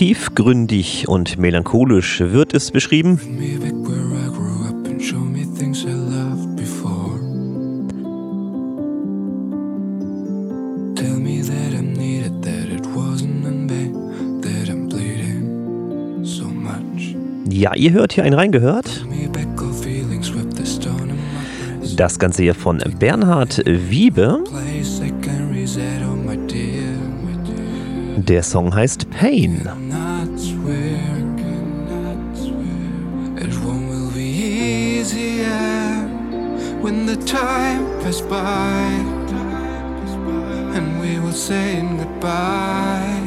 Tiefgründig und melancholisch wird es beschrieben. Ja, ihr hört hier ein reingehört. Das Ganze hier von Bernhard Wiebe. Der Song heißt Pain. When the time pass by and we will say goodbye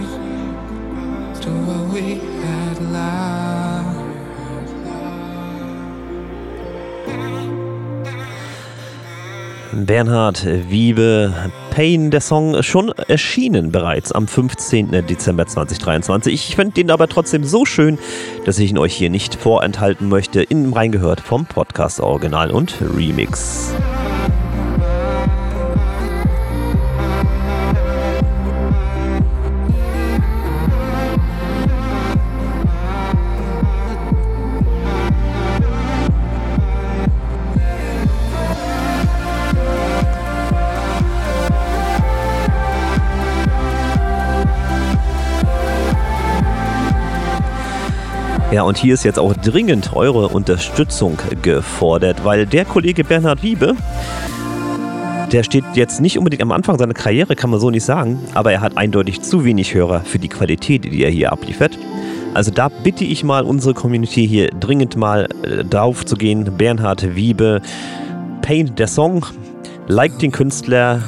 to what we had love. Bernhard Wiebe, Pain, der Song schon erschienen bereits am 15. Dezember 2023. Ich finde den aber trotzdem so schön, dass ich ihn euch hier nicht vorenthalten möchte. In reingehört vom Podcast Original und Remix. Ja, und hier ist jetzt auch dringend eure Unterstützung gefordert, weil der Kollege Bernhard Wiebe, der steht jetzt nicht unbedingt am Anfang seiner Karriere, kann man so nicht sagen, aber er hat eindeutig zu wenig Hörer für die Qualität, die er hier abliefert. Also da bitte ich mal unsere Community hier dringend mal äh, drauf zu gehen. Bernhard Wiebe, Paint der Song, like den Künstler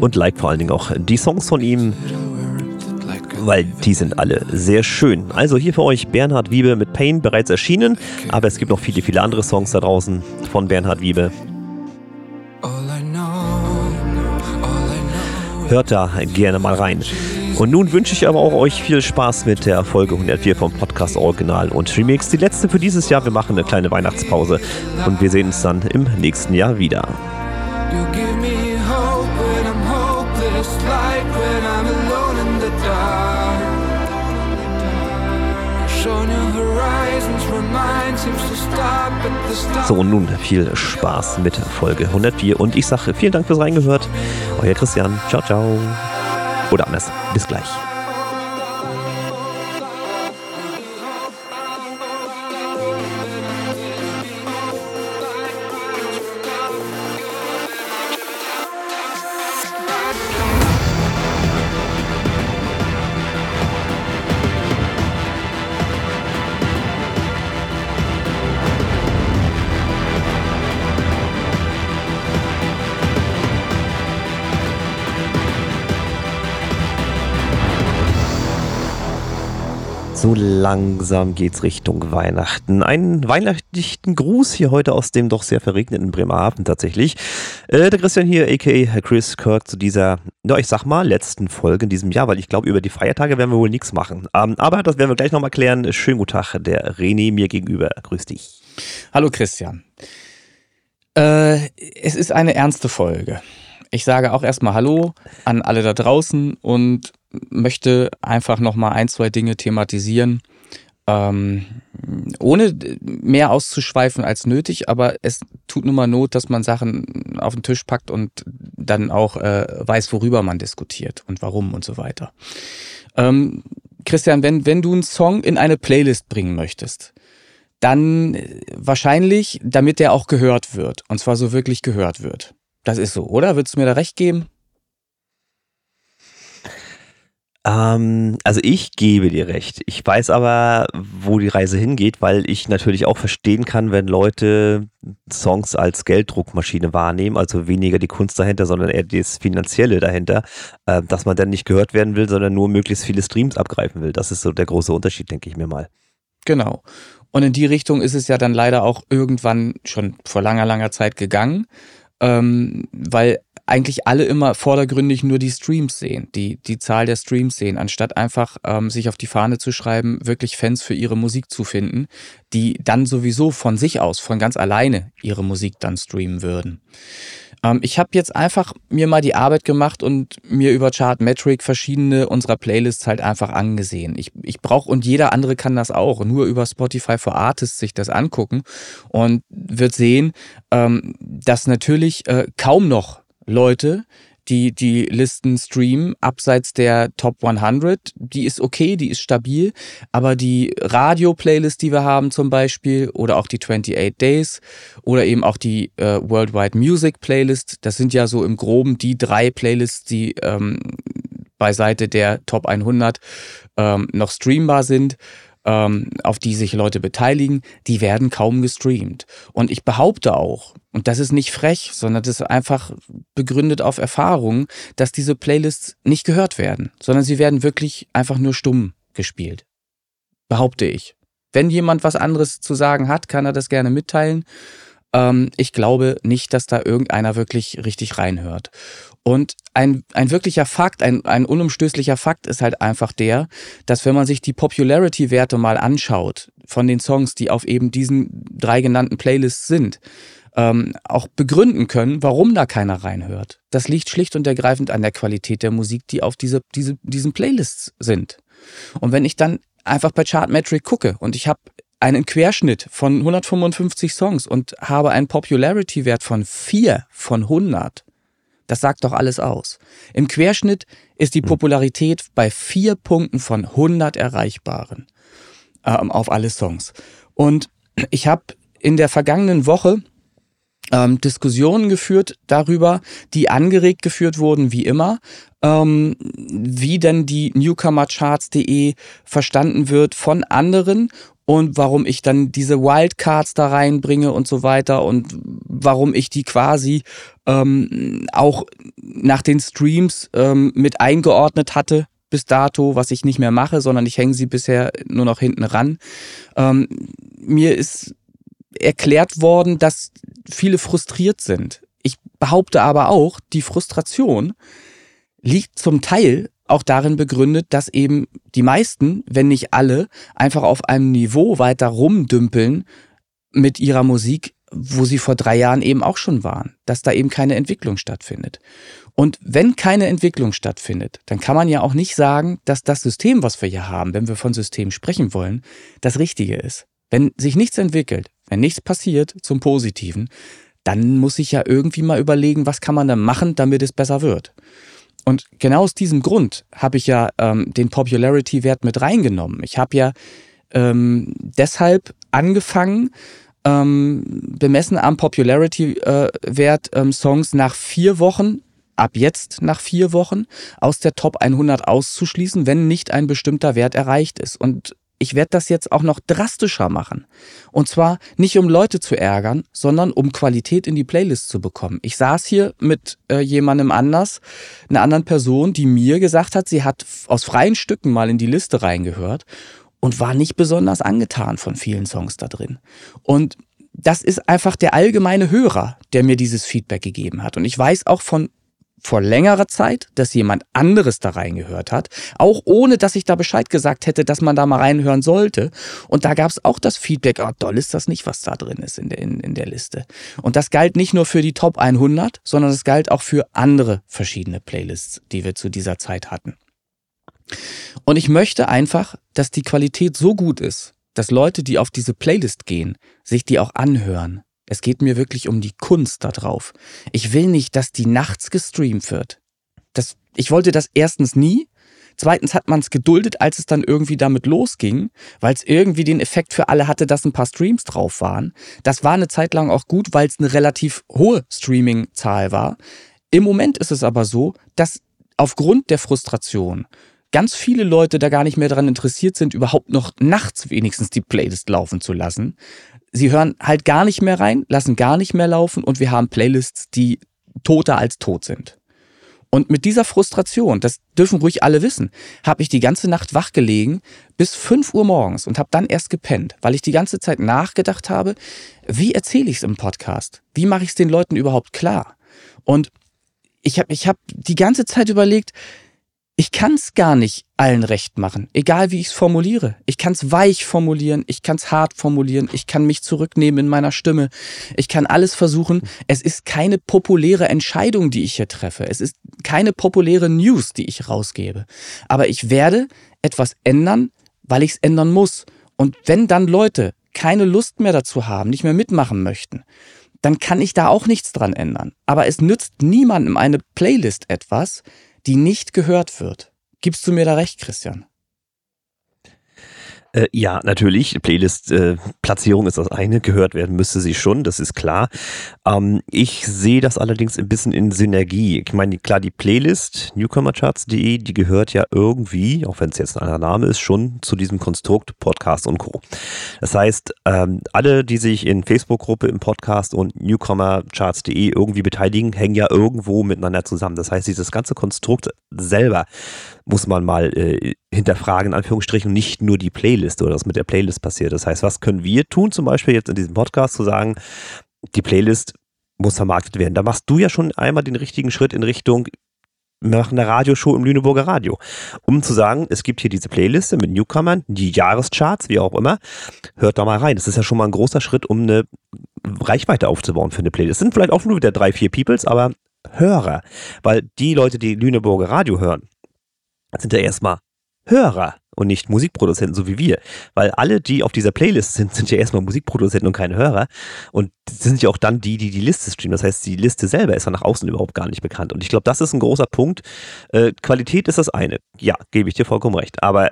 und like vor allen Dingen auch die Songs von ihm weil die sind alle sehr schön. Also hier für euch Bernhard Wiebe mit Pain bereits erschienen, aber es gibt noch viele, viele andere Songs da draußen von Bernhard Wiebe. Hört da gerne mal rein. Und nun wünsche ich aber auch euch viel Spaß mit der Folge 104 vom Podcast Original und Remix. Die letzte für dieses Jahr. Wir machen eine kleine Weihnachtspause und wir sehen uns dann im nächsten Jahr wieder. You give me So, und nun viel Spaß mit Folge 104. Und ich sage vielen Dank fürs Reingehört. Euer Christian. Ciao, ciao. Oder anders. Bis gleich. Langsam geht's Richtung Weihnachten. Einen weihnachtlichen Gruß hier heute aus dem doch sehr verregneten Bremerhaven tatsächlich. Äh, der Christian hier, aka Chris Kirk, zu dieser, ja, ich sag mal, letzten Folge in diesem Jahr, weil ich glaube, über die Feiertage werden wir wohl nichts machen. Ähm, aber das werden wir gleich nochmal klären. Schönen guten Tag, der René mir gegenüber. Grüß dich. Hallo Christian. Äh, es ist eine ernste Folge. Ich sage auch erstmal Hallo an alle da draußen und möchte einfach nochmal ein, zwei Dinge thematisieren, ähm, ohne mehr auszuschweifen als nötig, aber es tut nun mal Not, dass man Sachen auf den Tisch packt und dann auch äh, weiß, worüber man diskutiert und warum und so weiter. Ähm, Christian, wenn, wenn du einen Song in eine Playlist bringen möchtest, dann wahrscheinlich, damit der auch gehört wird. Und zwar so wirklich gehört wird. Das ist so, oder? Würdest du mir da recht geben? Ähm, also ich gebe dir recht. Ich weiß aber, wo die Reise hingeht, weil ich natürlich auch verstehen kann, wenn Leute Songs als Gelddruckmaschine wahrnehmen, also weniger die Kunst dahinter, sondern eher das Finanzielle dahinter, äh, dass man dann nicht gehört werden will, sondern nur möglichst viele Streams abgreifen will. Das ist so der große Unterschied, denke ich mir mal. Genau. Und in die Richtung ist es ja dann leider auch irgendwann schon vor langer, langer Zeit gegangen, ähm, weil eigentlich alle immer vordergründig nur die Streams sehen, die, die Zahl der Streams sehen, anstatt einfach ähm, sich auf die Fahne zu schreiben, wirklich Fans für ihre Musik zu finden, die dann sowieso von sich aus, von ganz alleine ihre Musik dann streamen würden. Ähm, ich habe jetzt einfach mir mal die Arbeit gemacht und mir über Chartmetric verschiedene unserer Playlists halt einfach angesehen. Ich, ich brauche und jeder andere kann das auch, nur über Spotify for Artists sich das angucken und wird sehen, ähm, dass natürlich äh, kaum noch Leute die, die Listen streamen, abseits der Top 100. Die ist okay, die ist stabil, aber die Radio-Playlist, die wir haben zum Beispiel, oder auch die 28 Days oder eben auch die äh, Worldwide Music Playlist, das sind ja so im Groben die drei Playlists, die ähm, beiseite der Top 100 ähm, noch streambar sind ähm, auf die sich Leute beteiligen, die werden kaum gestreamt. Und ich behaupte auch, und das ist nicht frech, sondern das ist einfach begründet auf Erfahrung, dass diese Playlists nicht gehört werden, sondern sie werden wirklich einfach nur stumm gespielt. Behaupte ich. Wenn jemand was anderes zu sagen hat, kann er das gerne mitteilen. Ähm, ich glaube nicht, dass da irgendeiner wirklich richtig reinhört. Und ein, ein wirklicher Fakt, ein, ein unumstößlicher Fakt ist halt einfach der, dass wenn man sich die Popularity-Werte mal anschaut von den Songs, die auf eben diesen drei genannten Playlists sind, ähm, auch begründen können, warum da keiner reinhört. Das liegt schlicht und ergreifend an der Qualität der Musik, die auf diese, diese, diesen Playlists sind. Und wenn ich dann einfach bei Chartmetric gucke und ich habe einen Querschnitt von 155 Songs und habe einen Popularity-Wert von 4 von 100, das sagt doch alles aus. Im Querschnitt ist die hm. Popularität bei vier Punkten von 100 erreichbaren ähm, auf alle Songs. Und ich habe in der vergangenen Woche ähm, Diskussionen geführt darüber, die angeregt geführt wurden, wie immer, ähm, wie denn die Newcomercharts.de verstanden wird von anderen und warum ich dann diese Wildcards da reinbringe und so weiter und warum ich die quasi ähm, auch nach den Streams ähm, mit eingeordnet hatte bis dato, was ich nicht mehr mache, sondern ich hänge sie bisher nur noch hinten ran. Ähm, mir ist erklärt worden, dass viele frustriert sind. Ich behaupte aber auch, die Frustration liegt zum Teil auch darin begründet, dass eben die meisten, wenn nicht alle, einfach auf einem Niveau weiter rumdümpeln mit ihrer Musik, wo sie vor drei Jahren eben auch schon waren, dass da eben keine Entwicklung stattfindet. Und wenn keine Entwicklung stattfindet, dann kann man ja auch nicht sagen, dass das System, was wir hier haben, wenn wir von System sprechen wollen, das Richtige ist. Wenn sich nichts entwickelt, wenn nichts passiert zum Positiven, dann muss ich ja irgendwie mal überlegen, was kann man da machen, damit es besser wird. Und genau aus diesem Grund habe ich ja ähm, den Popularity-Wert mit reingenommen. Ich habe ja ähm, deshalb angefangen, ähm, bemessen am Popularity-Wert äh, Songs nach vier Wochen, ab jetzt nach vier Wochen, aus der Top 100 auszuschließen, wenn nicht ein bestimmter Wert erreicht ist. Und ich werde das jetzt auch noch drastischer machen. Und zwar nicht um Leute zu ärgern, sondern um Qualität in die Playlist zu bekommen. Ich saß hier mit äh, jemandem anders, einer anderen Person, die mir gesagt hat, sie hat aus freien Stücken mal in die Liste reingehört und war nicht besonders angetan von vielen Songs da drin. Und das ist einfach der allgemeine Hörer, der mir dieses Feedback gegeben hat. Und ich weiß auch von vor längerer Zeit, dass jemand anderes da reingehört hat, auch ohne dass ich da Bescheid gesagt hätte, dass man da mal reinhören sollte. Und da gab es auch das Feedback, oh, doll ist das nicht, was da drin ist in der, in, in der Liste. Und das galt nicht nur für die Top 100, sondern es galt auch für andere verschiedene Playlists, die wir zu dieser Zeit hatten. Und ich möchte einfach, dass die Qualität so gut ist, dass Leute, die auf diese Playlist gehen, sich die auch anhören es geht mir wirklich um die Kunst da drauf. Ich will nicht, dass die nachts gestreamt wird. Das, ich wollte das erstens nie. Zweitens hat man es geduldet, als es dann irgendwie damit losging, weil es irgendwie den Effekt für alle hatte, dass ein paar Streams drauf waren. Das war eine Zeit lang auch gut, weil es eine relativ hohe Streaming-Zahl war. Im Moment ist es aber so, dass aufgrund der Frustration ganz viele Leute da gar nicht mehr daran interessiert sind, überhaupt noch nachts wenigstens die Playlist laufen zu lassen, sie hören halt gar nicht mehr rein, lassen gar nicht mehr laufen und wir haben Playlists, die toter als tot sind. Und mit dieser Frustration, das dürfen ruhig alle wissen, habe ich die ganze Nacht wach gelegen bis 5 Uhr morgens und habe dann erst gepennt, weil ich die ganze Zeit nachgedacht habe, wie erzähle ich es im Podcast? Wie mache ich es den Leuten überhaupt klar? Und ich habe ich hab die ganze Zeit überlegt, ich kann es gar nicht allen recht machen, egal wie ich es formuliere. Ich kann es weich formulieren, ich kann es hart formulieren, ich kann mich zurücknehmen in meiner Stimme, ich kann alles versuchen. Es ist keine populäre Entscheidung, die ich hier treffe. Es ist keine populäre News, die ich rausgebe. Aber ich werde etwas ändern, weil ich es ändern muss. Und wenn dann Leute keine Lust mehr dazu haben, nicht mehr mitmachen möchten, dann kann ich da auch nichts dran ändern. Aber es nützt niemandem eine Playlist etwas, die nicht gehört wird. Gibst du mir da recht, Christian? Äh, ja, natürlich. Playlist-Platzierung äh, ist das eine. Gehört werden müsste sie schon, das ist klar. Ähm, ich sehe das allerdings ein bisschen in Synergie. Ich meine, klar, die Playlist newcomercharts.de, die gehört ja irgendwie, auch wenn es jetzt ein anderer Name ist, schon zu diesem Konstrukt Podcast und Co. Das heißt, ähm, alle, die sich in Facebook-Gruppe, im Podcast und newcomercharts.de irgendwie beteiligen, hängen ja irgendwo miteinander zusammen. Das heißt, dieses ganze Konstrukt selber muss man mal äh, hinterfragen, in Anführungsstrichen, nicht nur die Playlist oder was mit der Playlist passiert. Das heißt, was können wir tun, zum Beispiel jetzt in diesem Podcast zu sagen, die Playlist muss vermarktet werden. Da machst du ja schon einmal den richtigen Schritt in Richtung, wir machen eine Radioshow im Lüneburger Radio, um zu sagen, es gibt hier diese Playliste mit Newcomern, die Jahrescharts, wie auch immer. Hört da mal rein. Das ist ja schon mal ein großer Schritt, um eine Reichweite aufzubauen für eine Playlist. Das sind vielleicht auch nur wieder drei, vier Peoples, aber Hörer. Weil die Leute, die Lüneburger Radio hören, sind ja erstmal Hörer und nicht Musikproduzenten, so wie wir. Weil alle, die auf dieser Playlist sind, sind ja erstmal Musikproduzenten und keine Hörer. Und sind ja auch dann die, die die Liste streamen. Das heißt, die Liste selber ist ja nach außen überhaupt gar nicht bekannt. Und ich glaube, das ist ein großer Punkt. Äh, Qualität ist das eine. Ja, gebe ich dir vollkommen recht. Aber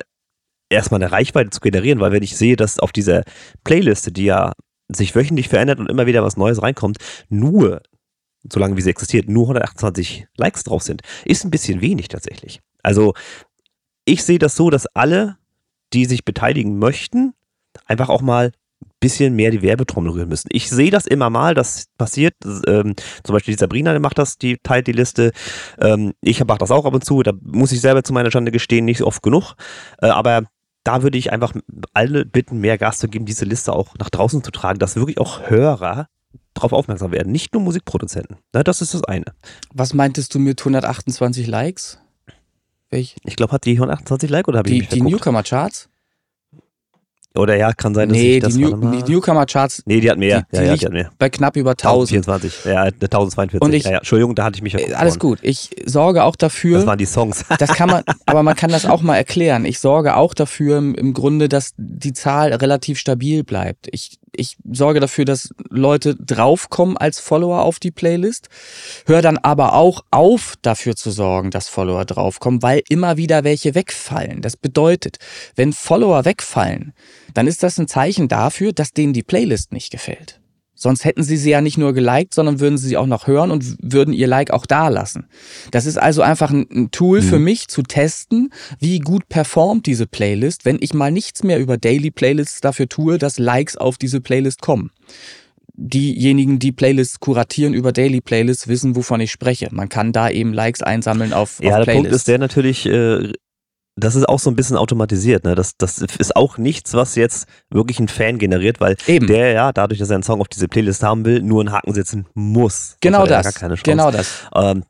erstmal eine Reichweite zu generieren, weil wenn ich sehe, dass auf dieser Playliste, die ja sich wöchentlich verändert und immer wieder was Neues reinkommt, nur, solange wie sie existiert, nur 128 Likes drauf sind, ist ein bisschen wenig tatsächlich. Also ich sehe das so, dass alle, die sich beteiligen möchten, einfach auch mal ein bisschen mehr die Werbetrommel rühren müssen. Ich sehe das immer mal, das passiert. Ähm, zum Beispiel die Sabrina, die macht das, die teilt die Liste. Ähm, ich mache das auch ab und zu. Da muss ich selber zu meiner Schande gestehen, nicht oft genug. Äh, aber da würde ich einfach alle bitten, mehr Gas zu geben, diese Liste auch nach draußen zu tragen, dass wirklich auch Hörer darauf aufmerksam werden, nicht nur Musikproduzenten. Das ist das eine. Was meintest du mit 128 Likes? Welch? Ich glaube, hat die 128 Like oder habe ich Die, die Newcomer-Charts? Oder ja, kann sein, dass nee, ich das die, New, die Newcomer-Charts. Nee, die hat mehr. Die, die, ja, ja, die hat mehr. Bei knapp über 1000. 1024, ja, 1042. Und ich, ja, ja. Entschuldigung, da hatte ich mich ja äh, Alles gut. Ich sorge auch dafür. Das waren die Songs. das kann man, aber man kann das auch mal erklären. Ich sorge auch dafür im, im Grunde, dass die Zahl relativ stabil bleibt. Ich ich sorge dafür, dass Leute draufkommen als Follower auf die Playlist, höre dann aber auch auf, dafür zu sorgen, dass Follower draufkommen, weil immer wieder welche wegfallen. Das bedeutet, wenn Follower wegfallen, dann ist das ein Zeichen dafür, dass denen die Playlist nicht gefällt. Sonst hätten sie sie ja nicht nur geliked, sondern würden sie sie auch noch hören und würden ihr Like auch da lassen. Das ist also einfach ein, Tool mhm. für mich zu testen, wie gut performt diese Playlist, wenn ich mal nichts mehr über Daily Playlists dafür tue, dass Likes auf diese Playlist kommen. Diejenigen, die Playlists kuratieren über Daily Playlists, wissen, wovon ich spreche. Man kann da eben Likes einsammeln auf, ja, auf Playlists. Ja, der Punkt ist der natürlich, äh, das ist auch so ein bisschen automatisiert. Ne? Das, das ist auch nichts, was jetzt wirklich ein Fan generiert, weil Eben. der ja dadurch, dass er einen Song auf diese Playlist haben will, nur einen Haken setzen muss. Genau das. Genau das. Ähm,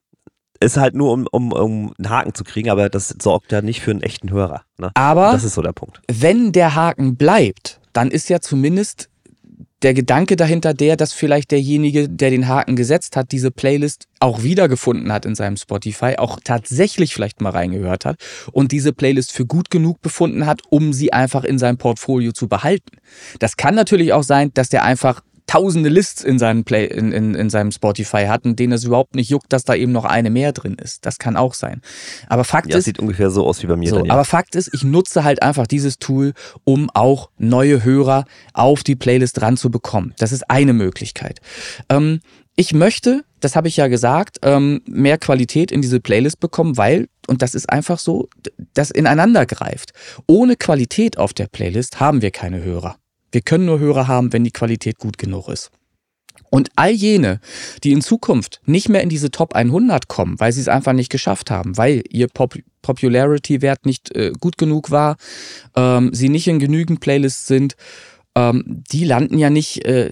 ist halt nur, um, um, um einen Haken zu kriegen, aber das sorgt ja nicht für einen echten Hörer. Ne? Aber das ist so der Punkt. Wenn der Haken bleibt, dann ist ja zumindest der Gedanke dahinter der, dass vielleicht derjenige, der den Haken gesetzt hat, diese Playlist auch wiedergefunden hat in seinem Spotify, auch tatsächlich vielleicht mal reingehört hat und diese Playlist für gut genug befunden hat, um sie einfach in seinem Portfolio zu behalten. Das kann natürlich auch sein, dass der einfach tausende Lists in seinem, Play, in, in, in seinem Spotify hatten, denen es überhaupt nicht juckt, dass da eben noch eine mehr drin ist. Das kann auch sein. Aber Fakt ja, ist. sieht ungefähr so aus wie bei mir. So, aber Fakt ist, ich nutze halt einfach dieses Tool, um auch neue Hörer auf die Playlist ranzubekommen. Das ist eine Möglichkeit. Ähm, ich möchte, das habe ich ja gesagt, ähm, mehr Qualität in diese Playlist bekommen, weil, und das ist einfach so, das ineinander greift. Ohne Qualität auf der Playlist haben wir keine Hörer. Wir können nur Hörer haben, wenn die Qualität gut genug ist. Und all jene, die in Zukunft nicht mehr in diese Top 100 kommen, weil sie es einfach nicht geschafft haben, weil ihr Pop Popularity-Wert nicht äh, gut genug war, ähm, sie nicht in genügend Playlists sind, ähm, die landen ja nicht äh,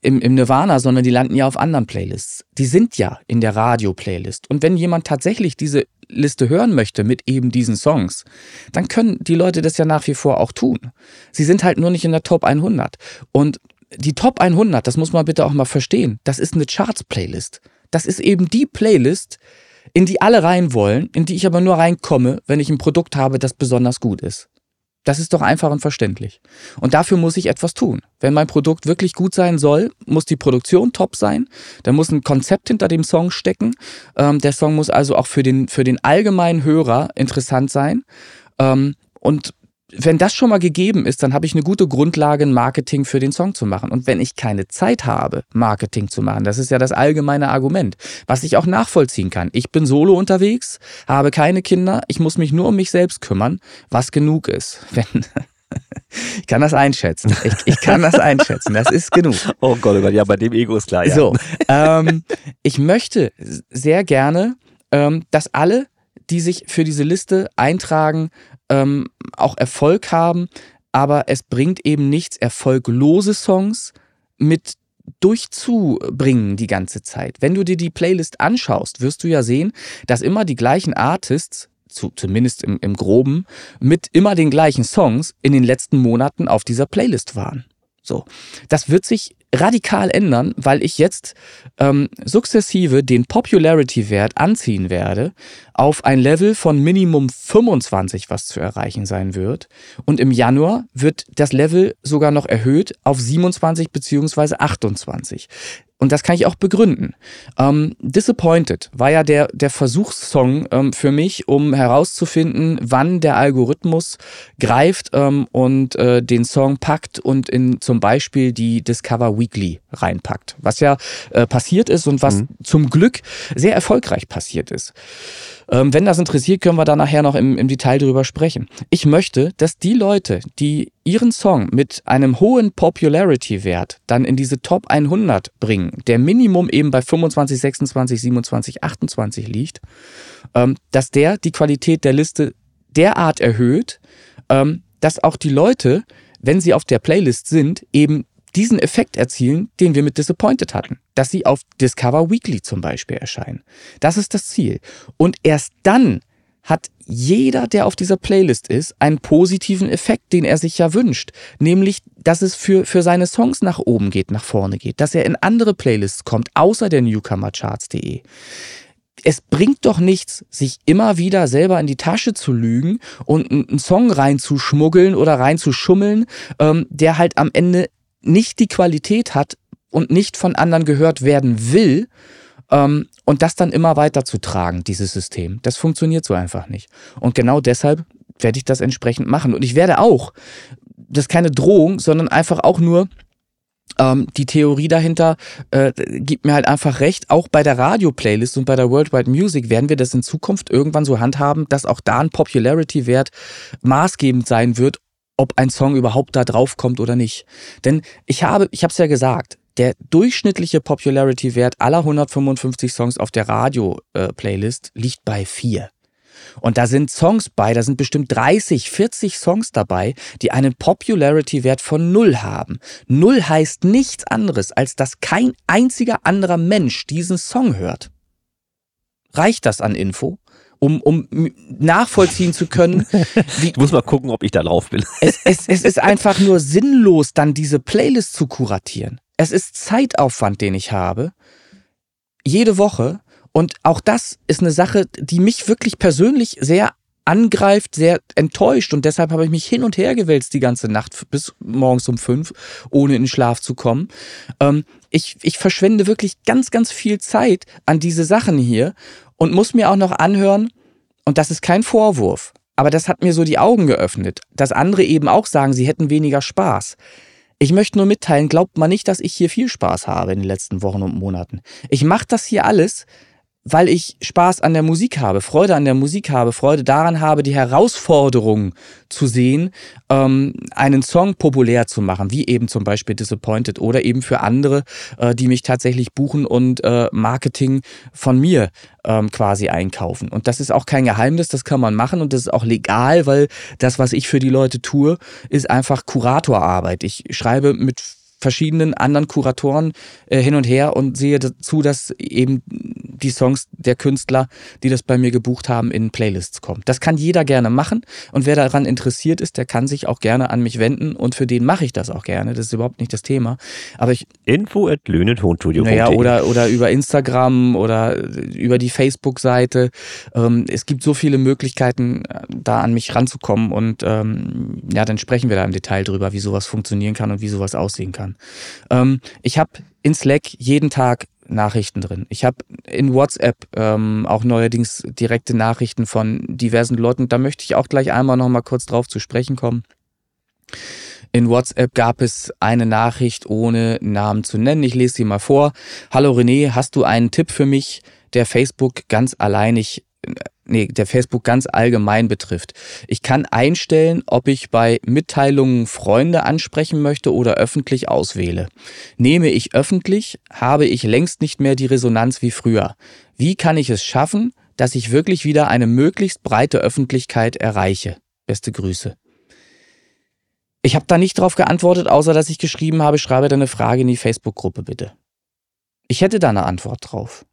im, im Nirvana, sondern die landen ja auf anderen Playlists. Die sind ja in der Radio-Playlist. Und wenn jemand tatsächlich diese Liste hören möchte mit eben diesen Songs, dann können die Leute das ja nach wie vor auch tun. Sie sind halt nur nicht in der Top 100. Und die Top 100, das muss man bitte auch mal verstehen, das ist eine Charts-Playlist. Das ist eben die Playlist, in die alle rein wollen, in die ich aber nur reinkomme, wenn ich ein Produkt habe, das besonders gut ist. Das ist doch einfach und verständlich. Und dafür muss ich etwas tun. Wenn mein Produkt wirklich gut sein soll, muss die Produktion top sein. Da muss ein Konzept hinter dem Song stecken. Ähm, der Song muss also auch für den, für den allgemeinen Hörer interessant sein. Ähm, und wenn das schon mal gegeben ist, dann habe ich eine gute Grundlage, ein Marketing für den Song zu machen. Und wenn ich keine Zeit habe, Marketing zu machen, das ist ja das allgemeine Argument, was ich auch nachvollziehen kann. Ich bin solo unterwegs, habe keine Kinder, ich muss mich nur um mich selbst kümmern, was genug ist. Wenn, ich kann das einschätzen. Ich, ich, kann das einschätzen. Das ist genug. Oh Gott, oh Gott, ja, bei dem Ego ist klar. Ja. So, ähm, ich möchte sehr gerne, ähm, dass alle, die sich für diese Liste eintragen, ähm, auch Erfolg haben, aber es bringt eben nichts, erfolglose Songs mit durchzubringen die ganze Zeit. Wenn du dir die Playlist anschaust, wirst du ja sehen, dass immer die gleichen Artists, zu, zumindest im, im groben, mit immer den gleichen Songs in den letzten Monaten auf dieser Playlist waren. So, das wird sich radikal ändern, weil ich jetzt ähm, sukzessive den Popularity-Wert anziehen werde auf ein Level von Minimum 25, was zu erreichen sein wird. Und im Januar wird das Level sogar noch erhöht auf 27 beziehungsweise 28. Und das kann ich auch begründen. Ähm, Disappointed war ja der, der Versuchssong ähm, für mich, um herauszufinden, wann der Algorithmus greift ähm, und äh, den Song packt und in zum Beispiel die Discover Weekly reinpackt. Was ja äh, passiert ist und was mhm. zum Glück sehr erfolgreich passiert ist. Ähm, wenn das interessiert, können wir da nachher noch im, im Detail drüber sprechen. Ich möchte, dass die Leute, die ihren Song mit einem hohen Popularity-Wert dann in diese Top 100 bringen, der Minimum eben bei 25, 26, 27, 28 liegt, ähm, dass der die Qualität der Liste derart erhöht, ähm, dass auch die Leute, wenn sie auf der Playlist sind, eben diesen Effekt erzielen, den wir mit Disappointed hatten, dass sie auf Discover Weekly zum Beispiel erscheinen. Das ist das Ziel. Und erst dann hat jeder, der auf dieser Playlist ist, einen positiven Effekt, den er sich ja wünscht. Nämlich, dass es für, für seine Songs nach oben geht, nach vorne geht, dass er in andere Playlists kommt, außer der Newcomercharts.de es bringt doch nichts, sich immer wieder selber in die Tasche zu lügen und einen Song reinzuschmuggeln oder reinzuschummeln, ähm, der halt am Ende nicht die Qualität hat und nicht von anderen gehört werden will ähm, und das dann immer weiter zu tragen, dieses System. Das funktioniert so einfach nicht. Und genau deshalb werde ich das entsprechend machen. Und ich werde auch, das ist keine Drohung, sondern einfach auch nur ähm, die Theorie dahinter äh, gibt mir halt einfach recht. Auch bei der Radio-Playlist und bei der Worldwide Music werden wir das in Zukunft irgendwann so handhaben, dass auch da ein Popularity-Wert maßgebend sein wird, ob ein Song überhaupt da drauf kommt oder nicht. Denn ich habe, ich habe es ja gesagt, der durchschnittliche Popularity-Wert aller 155 Songs auf der Radio-Playlist liegt bei vier. Und da sind Songs bei, da sind bestimmt 30, 40 Songs dabei, die einen Popularity-Wert von null haben. Null heißt nichts anderes, als dass kein einziger anderer Mensch diesen Song hört. Reicht das an Info? Um, um nachvollziehen zu können. Wie, ich muss mal gucken, ob ich da drauf bin. Es, es, es ist einfach nur sinnlos, dann diese Playlist zu kuratieren. Es ist Zeitaufwand, den ich habe. Jede Woche. Und auch das ist eine Sache, die mich wirklich persönlich sehr angreift, sehr enttäuscht und deshalb habe ich mich hin und her gewälzt die ganze Nacht bis morgens um fünf, ohne in den Schlaf zu kommen. Ähm, ich, ich verschwende wirklich ganz, ganz viel Zeit an diese Sachen hier und muss mir auch noch anhören, und das ist kein Vorwurf, aber das hat mir so die Augen geöffnet, dass andere eben auch sagen, sie hätten weniger Spaß. Ich möchte nur mitteilen, glaubt mal nicht, dass ich hier viel Spaß habe in den letzten Wochen und Monaten. Ich mache das hier alles, weil ich Spaß an der Musik habe, Freude an der Musik habe, Freude daran habe, die Herausforderung zu sehen, ähm, einen Song populär zu machen, wie eben zum Beispiel Disappointed oder eben für andere, äh, die mich tatsächlich buchen und äh, Marketing von mir ähm, quasi einkaufen. Und das ist auch kein Geheimnis, das kann man machen und das ist auch legal, weil das, was ich für die Leute tue, ist einfach Kuratorarbeit. Ich schreibe mit verschiedenen anderen Kuratoren äh, hin und her und sehe dazu, dass eben die Songs der Künstler, die das bei mir gebucht haben, in Playlists kommen. Das kann jeder gerne machen und wer daran interessiert ist, der kann sich auch gerne an mich wenden und für den mache ich das auch gerne. Das ist überhaupt nicht das Thema. Aber ich Info at naja, oder oder über Instagram oder über die Facebook-Seite. Ähm, es gibt so viele Möglichkeiten, da an mich ranzukommen und ähm, ja, dann sprechen wir da im Detail drüber, wie sowas funktionieren kann und wie sowas aussehen kann. Ähm, ich habe in Slack jeden Tag Nachrichten drin. Ich habe in WhatsApp ähm, auch neuerdings direkte Nachrichten von diversen Leuten. Da möchte ich auch gleich einmal noch mal kurz drauf zu sprechen kommen. In WhatsApp gab es eine Nachricht ohne Namen zu nennen. Ich lese sie mal vor. Hallo René, hast du einen Tipp für mich, der Facebook ganz alleinig nee, der Facebook ganz allgemein betrifft. Ich kann einstellen, ob ich bei Mitteilungen Freunde ansprechen möchte oder öffentlich auswähle. Nehme ich öffentlich, habe ich längst nicht mehr die Resonanz wie früher. Wie kann ich es schaffen, dass ich wirklich wieder eine möglichst breite Öffentlichkeit erreiche? Beste Grüße. Ich habe da nicht drauf geantwortet, außer dass ich geschrieben habe, schreibe deine Frage in die Facebook-Gruppe bitte. Ich hätte da eine Antwort drauf.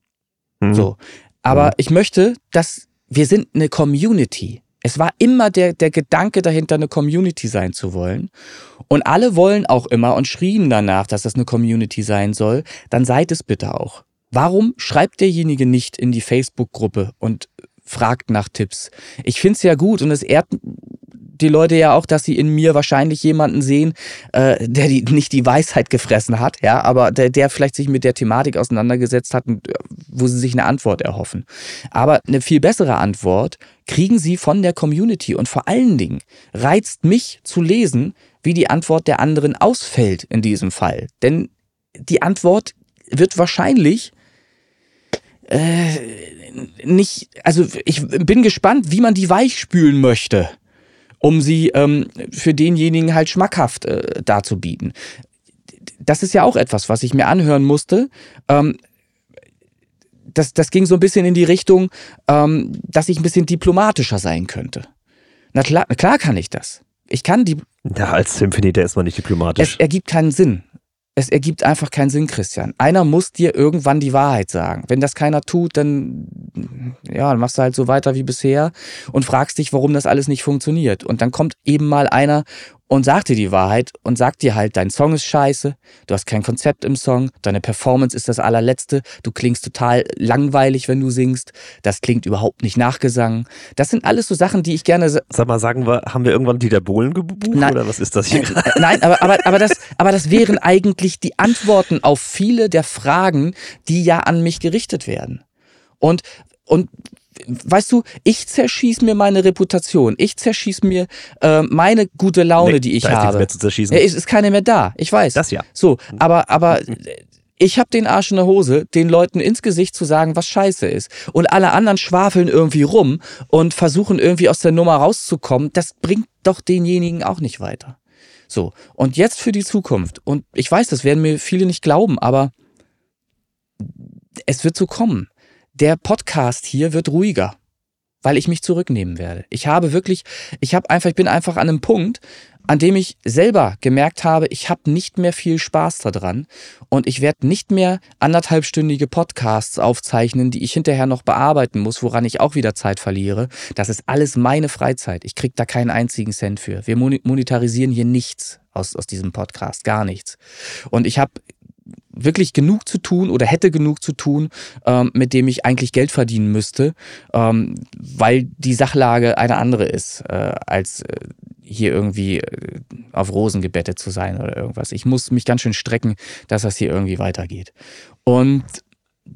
Mhm. So. Aber mhm. ich möchte, dass wir sind eine Community. Es war immer der, der Gedanke dahinter, eine Community sein zu wollen. Und alle wollen auch immer und schrien danach, dass das eine Community sein soll. Dann seid es bitte auch. Warum schreibt derjenige nicht in die Facebook-Gruppe und fragt nach Tipps? Ich finde es ja gut und es ehrt die Leute ja auch, dass sie in mir wahrscheinlich jemanden sehen, äh, der die, nicht die Weisheit gefressen hat, ja, aber der, der vielleicht sich mit der Thematik auseinandergesetzt hat äh, wo sie sich eine Antwort erhoffen. Aber eine viel bessere Antwort kriegen sie von der Community und vor allen Dingen reizt mich zu lesen, wie die Antwort der anderen ausfällt in diesem Fall. Denn die Antwort wird wahrscheinlich äh, nicht, also ich bin gespannt, wie man die weichspülen möchte um sie ähm, für denjenigen halt schmackhaft äh, darzubieten. Das ist ja auch etwas, was ich mir anhören musste. Ähm, das, das ging so ein bisschen in die Richtung, ähm, dass ich ein bisschen diplomatischer sein könnte. Na klar, klar kann ich das. Ich kann die. Ja, als Symphony, der ist man nicht diplomatisch. Es ergibt keinen Sinn. Es ergibt einfach keinen Sinn, Christian. Einer muss dir irgendwann die Wahrheit sagen. Wenn das keiner tut, dann, ja, dann machst du halt so weiter wie bisher und fragst dich, warum das alles nicht funktioniert. Und dann kommt eben mal einer und sagt dir die Wahrheit und sagt dir halt, dein Song ist scheiße, du hast kein Konzept im Song, deine Performance ist das allerletzte, du klingst total langweilig, wenn du singst, das klingt überhaupt nicht nachgesungen. Das sind alles so Sachen, die ich gerne. Sag mal, sagen wir, haben wir irgendwann Dieter Bohlen gebucht nein, oder was ist das hier? Äh, nein, aber, aber, aber, das, aber das wären eigentlich die Antworten auf viele der Fragen, die ja an mich gerichtet werden. Und und weißt du, ich zerschieß mir meine Reputation, ich zerschieß mir äh, meine gute Laune, nee, die ich da habe. Ist mehr zu zerschießen. Es ist keine mehr da, ich weiß. Das ja. So, aber aber ich habe den Arsch in der Hose, den Leuten ins Gesicht zu sagen, was scheiße ist. Und alle anderen schwafeln irgendwie rum und versuchen irgendwie aus der Nummer rauszukommen. Das bringt doch denjenigen auch nicht weiter. So, und jetzt für die Zukunft. Und ich weiß, das werden mir viele nicht glauben, aber es wird so kommen der Podcast hier wird ruhiger, weil ich mich zurücknehmen werde. Ich habe wirklich, ich habe einfach, ich bin einfach an einem Punkt, an dem ich selber gemerkt habe, ich habe nicht mehr viel Spaß daran und ich werde nicht mehr anderthalbstündige Podcasts aufzeichnen, die ich hinterher noch bearbeiten muss, woran ich auch wieder Zeit verliere. Das ist alles meine Freizeit. Ich kriege da keinen einzigen Cent für. Wir monetarisieren hier nichts aus, aus diesem Podcast, gar nichts. Und ich habe wirklich genug zu tun oder hätte genug zu tun, ähm, mit dem ich eigentlich Geld verdienen müsste, ähm, weil die Sachlage eine andere ist, äh, als äh, hier irgendwie äh, auf Rosen gebettet zu sein oder irgendwas. Ich muss mich ganz schön strecken, dass das hier irgendwie weitergeht. Und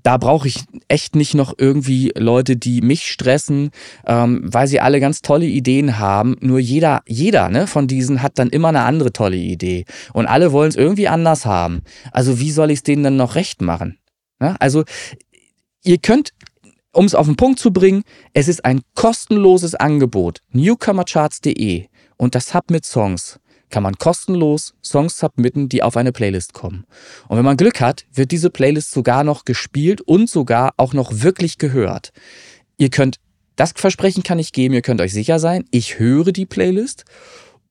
da brauche ich echt nicht noch irgendwie Leute, die mich stressen, ähm, weil sie alle ganz tolle Ideen haben. Nur jeder, jeder ne, von diesen hat dann immer eine andere tolle Idee. Und alle wollen es irgendwie anders haben. Also wie soll ich es denen dann noch recht machen? Ne? Also ihr könnt um es auf den Punkt zu bringen, es ist ein kostenloses Angebot. Newcomercharts.de und das Submit Songs kann man kostenlos Songs submitten, die auf eine Playlist kommen. Und wenn man Glück hat, wird diese Playlist sogar noch gespielt und sogar auch noch wirklich gehört. Ihr könnt, das Versprechen kann ich geben, ihr könnt euch sicher sein, ich höre die Playlist.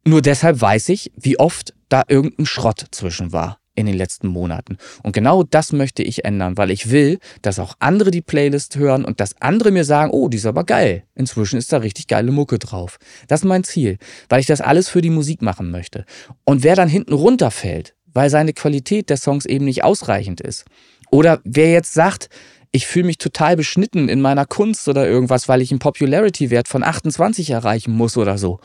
Nur deshalb weiß ich, wie oft da irgendein Schrott zwischen war in den letzten Monaten. Und genau das möchte ich ändern, weil ich will, dass auch andere die Playlist hören und dass andere mir sagen, oh, die ist aber geil. Inzwischen ist da richtig geile Mucke drauf. Das ist mein Ziel, weil ich das alles für die Musik machen möchte. Und wer dann hinten runterfällt, weil seine Qualität der Songs eben nicht ausreichend ist, oder wer jetzt sagt, ich fühle mich total beschnitten in meiner Kunst oder irgendwas, weil ich einen Popularity-Wert von 28 erreichen muss oder so.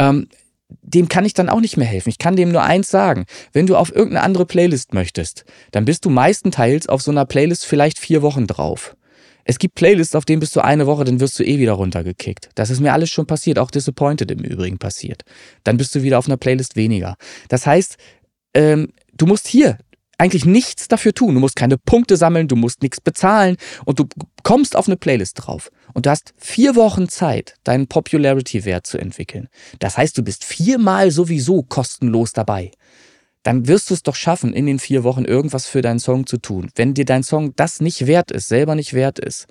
Ähm, dem kann ich dann auch nicht mehr helfen. Ich kann dem nur eins sagen. Wenn du auf irgendeine andere Playlist möchtest, dann bist du meistenteils auf so einer Playlist vielleicht vier Wochen drauf. Es gibt Playlists, auf denen bist du eine Woche, dann wirst du eh wieder runtergekickt. Das ist mir alles schon passiert, auch Disappointed im Übrigen passiert. Dann bist du wieder auf einer Playlist weniger. Das heißt, ähm, du musst hier eigentlich nichts dafür tun. Du musst keine Punkte sammeln, du musst nichts bezahlen und du kommst auf eine Playlist drauf. Und du hast vier Wochen Zeit, deinen Popularity-Wert zu entwickeln. Das heißt, du bist viermal sowieso kostenlos dabei. Dann wirst du es doch schaffen, in den vier Wochen irgendwas für deinen Song zu tun. Wenn dir dein Song das nicht wert ist, selber nicht wert ist,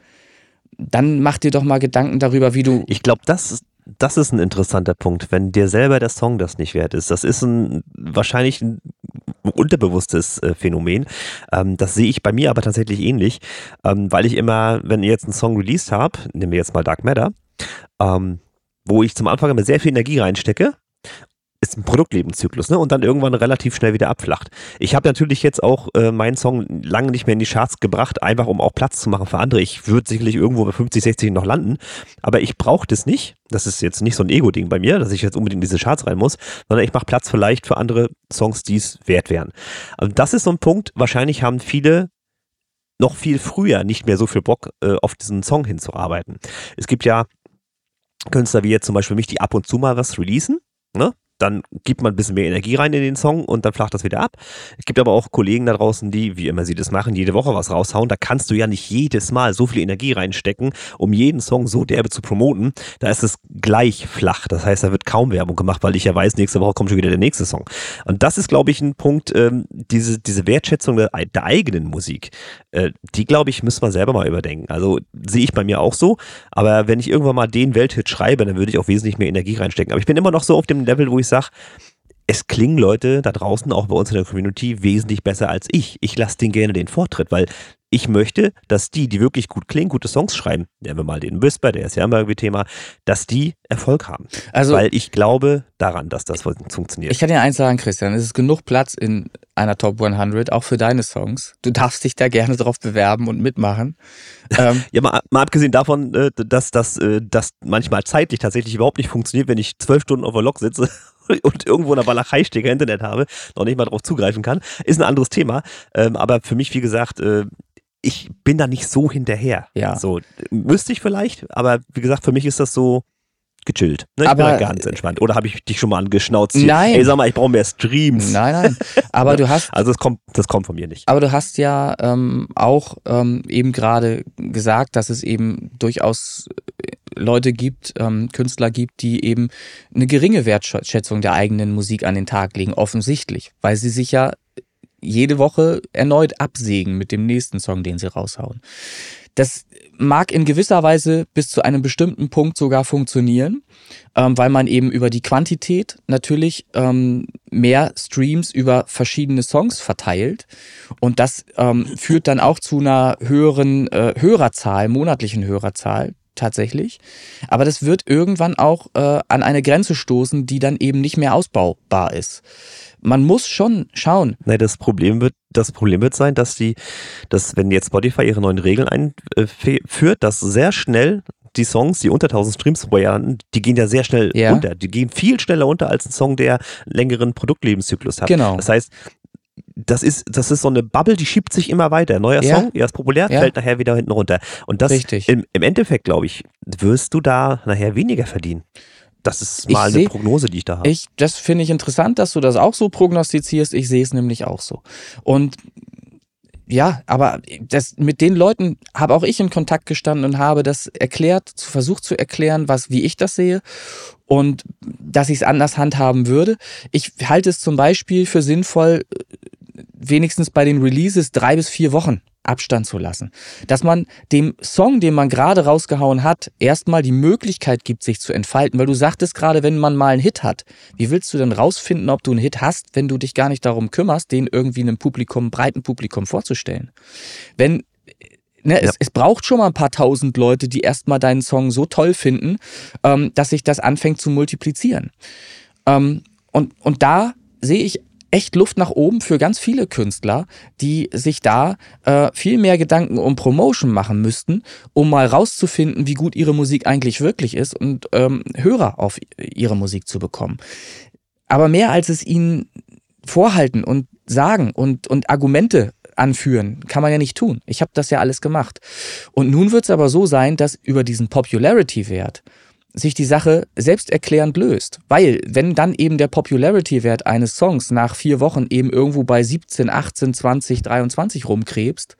dann mach dir doch mal Gedanken darüber, wie du. Ich glaube, das ist das ist ein interessanter Punkt, wenn dir selber der Song das nicht wert ist. Das ist ein wahrscheinlich ein unterbewusstes äh, Phänomen. Ähm, das sehe ich bei mir aber tatsächlich ähnlich, ähm, weil ich immer, wenn ich jetzt einen Song released habe, nehmen wir jetzt mal Dark Matter, ähm, wo ich zum Anfang immer sehr viel Energie reinstecke ist ein Produktlebenszyklus, ne? Und dann irgendwann relativ schnell wieder abflacht. Ich habe natürlich jetzt auch äh, meinen Song lange nicht mehr in die Charts gebracht, einfach um auch Platz zu machen für andere. Ich würde sicherlich irgendwo bei 50, 60 noch landen, aber ich brauche das nicht. Das ist jetzt nicht so ein Ego-Ding bei mir, dass ich jetzt unbedingt in diese Charts rein muss, sondern ich mache Platz vielleicht für andere Songs, die es wert wären. Also das ist so ein Punkt, wahrscheinlich haben viele noch viel früher nicht mehr so viel Bock, äh, auf diesen Song hinzuarbeiten. Es gibt ja Künstler wie jetzt zum Beispiel mich, die ab und zu mal was releasen. Ne? Dann gibt man ein bisschen mehr Energie rein in den Song und dann flacht das wieder ab. Es gibt aber auch Kollegen da draußen, die, wie immer sie das machen, jede Woche was raushauen. Da kannst du ja nicht jedes Mal so viel Energie reinstecken, um jeden Song so derbe zu promoten. Da ist es gleich flach. Das heißt, da wird kaum Werbung gemacht, weil ich ja weiß, nächste Woche kommt schon wieder der nächste Song. Und das ist, glaube ich, ein Punkt, ähm, diese, diese Wertschätzung der, der eigenen Musik. Äh, die, glaube ich, müssen wir selber mal überdenken. Also sehe ich bei mir auch so. Aber wenn ich irgendwann mal den Welthit schreibe, dann würde ich auch wesentlich mehr Energie reinstecken. Aber ich bin immer noch so auf dem Level, wo ich sage, es klingen Leute da draußen, auch bei uns in der Community, wesentlich besser als ich. Ich lasse denen gerne den Vortritt, weil ich möchte, dass die, die wirklich gut klingen, gute Songs schreiben, nehmen wir mal den Whisper, der ist ja immer irgendwie Thema, dass die Erfolg haben. Also, weil ich glaube daran, dass das funktioniert. Ich kann dir eins sagen, Christian, es ist genug Platz in einer Top 100, auch für deine Songs. Du darfst dich da gerne drauf bewerben und mitmachen. Ähm, ja, mal, mal, abgesehen davon, äh, dass das äh, manchmal zeitlich tatsächlich überhaupt nicht funktioniert, wenn ich zwölf Stunden auf der Lok sitze und irgendwo in der Walachei stehe, Internet habe, noch nicht mal drauf zugreifen kann, ist ein anderes Thema. Ähm, aber für mich, wie gesagt, äh, ich bin da nicht so hinterher. Ja. So, müsste ich vielleicht, aber wie gesagt, für mich ist das so gechillt. Ne? Ich aber, bin da ganz entspannt. Oder habe ich dich schon mal angeschnauzt? Nein. Ey, sag mal, ich brauche mehr Streams. Nein, nein. Aber du hast. Also das kommt, das kommt von mir nicht. Aber du hast ja ähm, auch ähm, eben gerade gesagt, dass es eben durchaus Leute gibt, ähm, Künstler gibt, die eben eine geringe Wertschätzung der eigenen Musik an den Tag legen, offensichtlich, weil sie sich ja jede Woche erneut absägen mit dem nächsten Song, den sie raushauen. Das mag in gewisser Weise bis zu einem bestimmten Punkt sogar funktionieren, ähm, weil man eben über die Quantität natürlich ähm, mehr Streams über verschiedene Songs verteilt. Und das ähm, führt dann auch zu einer höheren äh, Hörerzahl, monatlichen Hörerzahl tatsächlich. Aber das wird irgendwann auch äh, an eine Grenze stoßen, die dann eben nicht mehr ausbaubar ist man muss schon schauen. Nein, das Problem wird, das Problem wird sein, dass die, dass wenn jetzt Spotify ihre neuen Regeln einführt, dass sehr schnell die Songs, die unter 1000 Streams pro Jahr die gehen ja sehr schnell ja. unter. Die gehen viel schneller unter als ein Song, der längeren Produktlebenszyklus hat. Genau. Das heißt, das ist, das ist so eine Bubble, die schiebt sich immer weiter. Neuer ja. Song, erst populär, ja. fällt nachher wieder hinten runter. Und das Richtig. Im, im Endeffekt, glaube ich, wirst du da nachher weniger verdienen. Das ist mal ich eine Prognose, die ich da habe. Ich, das finde ich interessant, dass du das auch so prognostizierst. Ich sehe es nämlich auch so. Und ja, aber das, mit den Leuten habe auch ich in Kontakt gestanden und habe das erklärt, versucht zu erklären, was, wie ich das sehe und dass ich es anders handhaben würde. Ich halte es zum Beispiel für sinnvoll, wenigstens bei den Releases drei bis vier Wochen Abstand zu lassen. Dass man dem Song, den man gerade rausgehauen hat, erstmal die Möglichkeit gibt, sich zu entfalten. Weil du sagtest gerade, wenn man mal einen Hit hat, wie willst du denn rausfinden, ob du einen Hit hast, wenn du dich gar nicht darum kümmerst, den irgendwie einem Publikum, breiten Publikum vorzustellen? Wenn Ne, ja. es, es, braucht schon mal ein paar tausend Leute, die erstmal deinen Song so toll finden, ähm, dass sich das anfängt zu multiplizieren. Ähm, und, und da sehe ich echt Luft nach oben für ganz viele Künstler, die sich da äh, viel mehr Gedanken um Promotion machen müssten, um mal rauszufinden, wie gut ihre Musik eigentlich wirklich ist und ähm, Hörer auf ihre Musik zu bekommen. Aber mehr als es ihnen vorhalten und sagen und, und Argumente anführen. Kann man ja nicht tun. Ich habe das ja alles gemacht. Und nun wird es aber so sein, dass über diesen Popularity-Wert sich die Sache selbsterklärend löst. Weil, wenn dann eben der Popularity-Wert eines Songs nach vier Wochen eben irgendwo bei 17, 18, 20, 23 rumkrebst,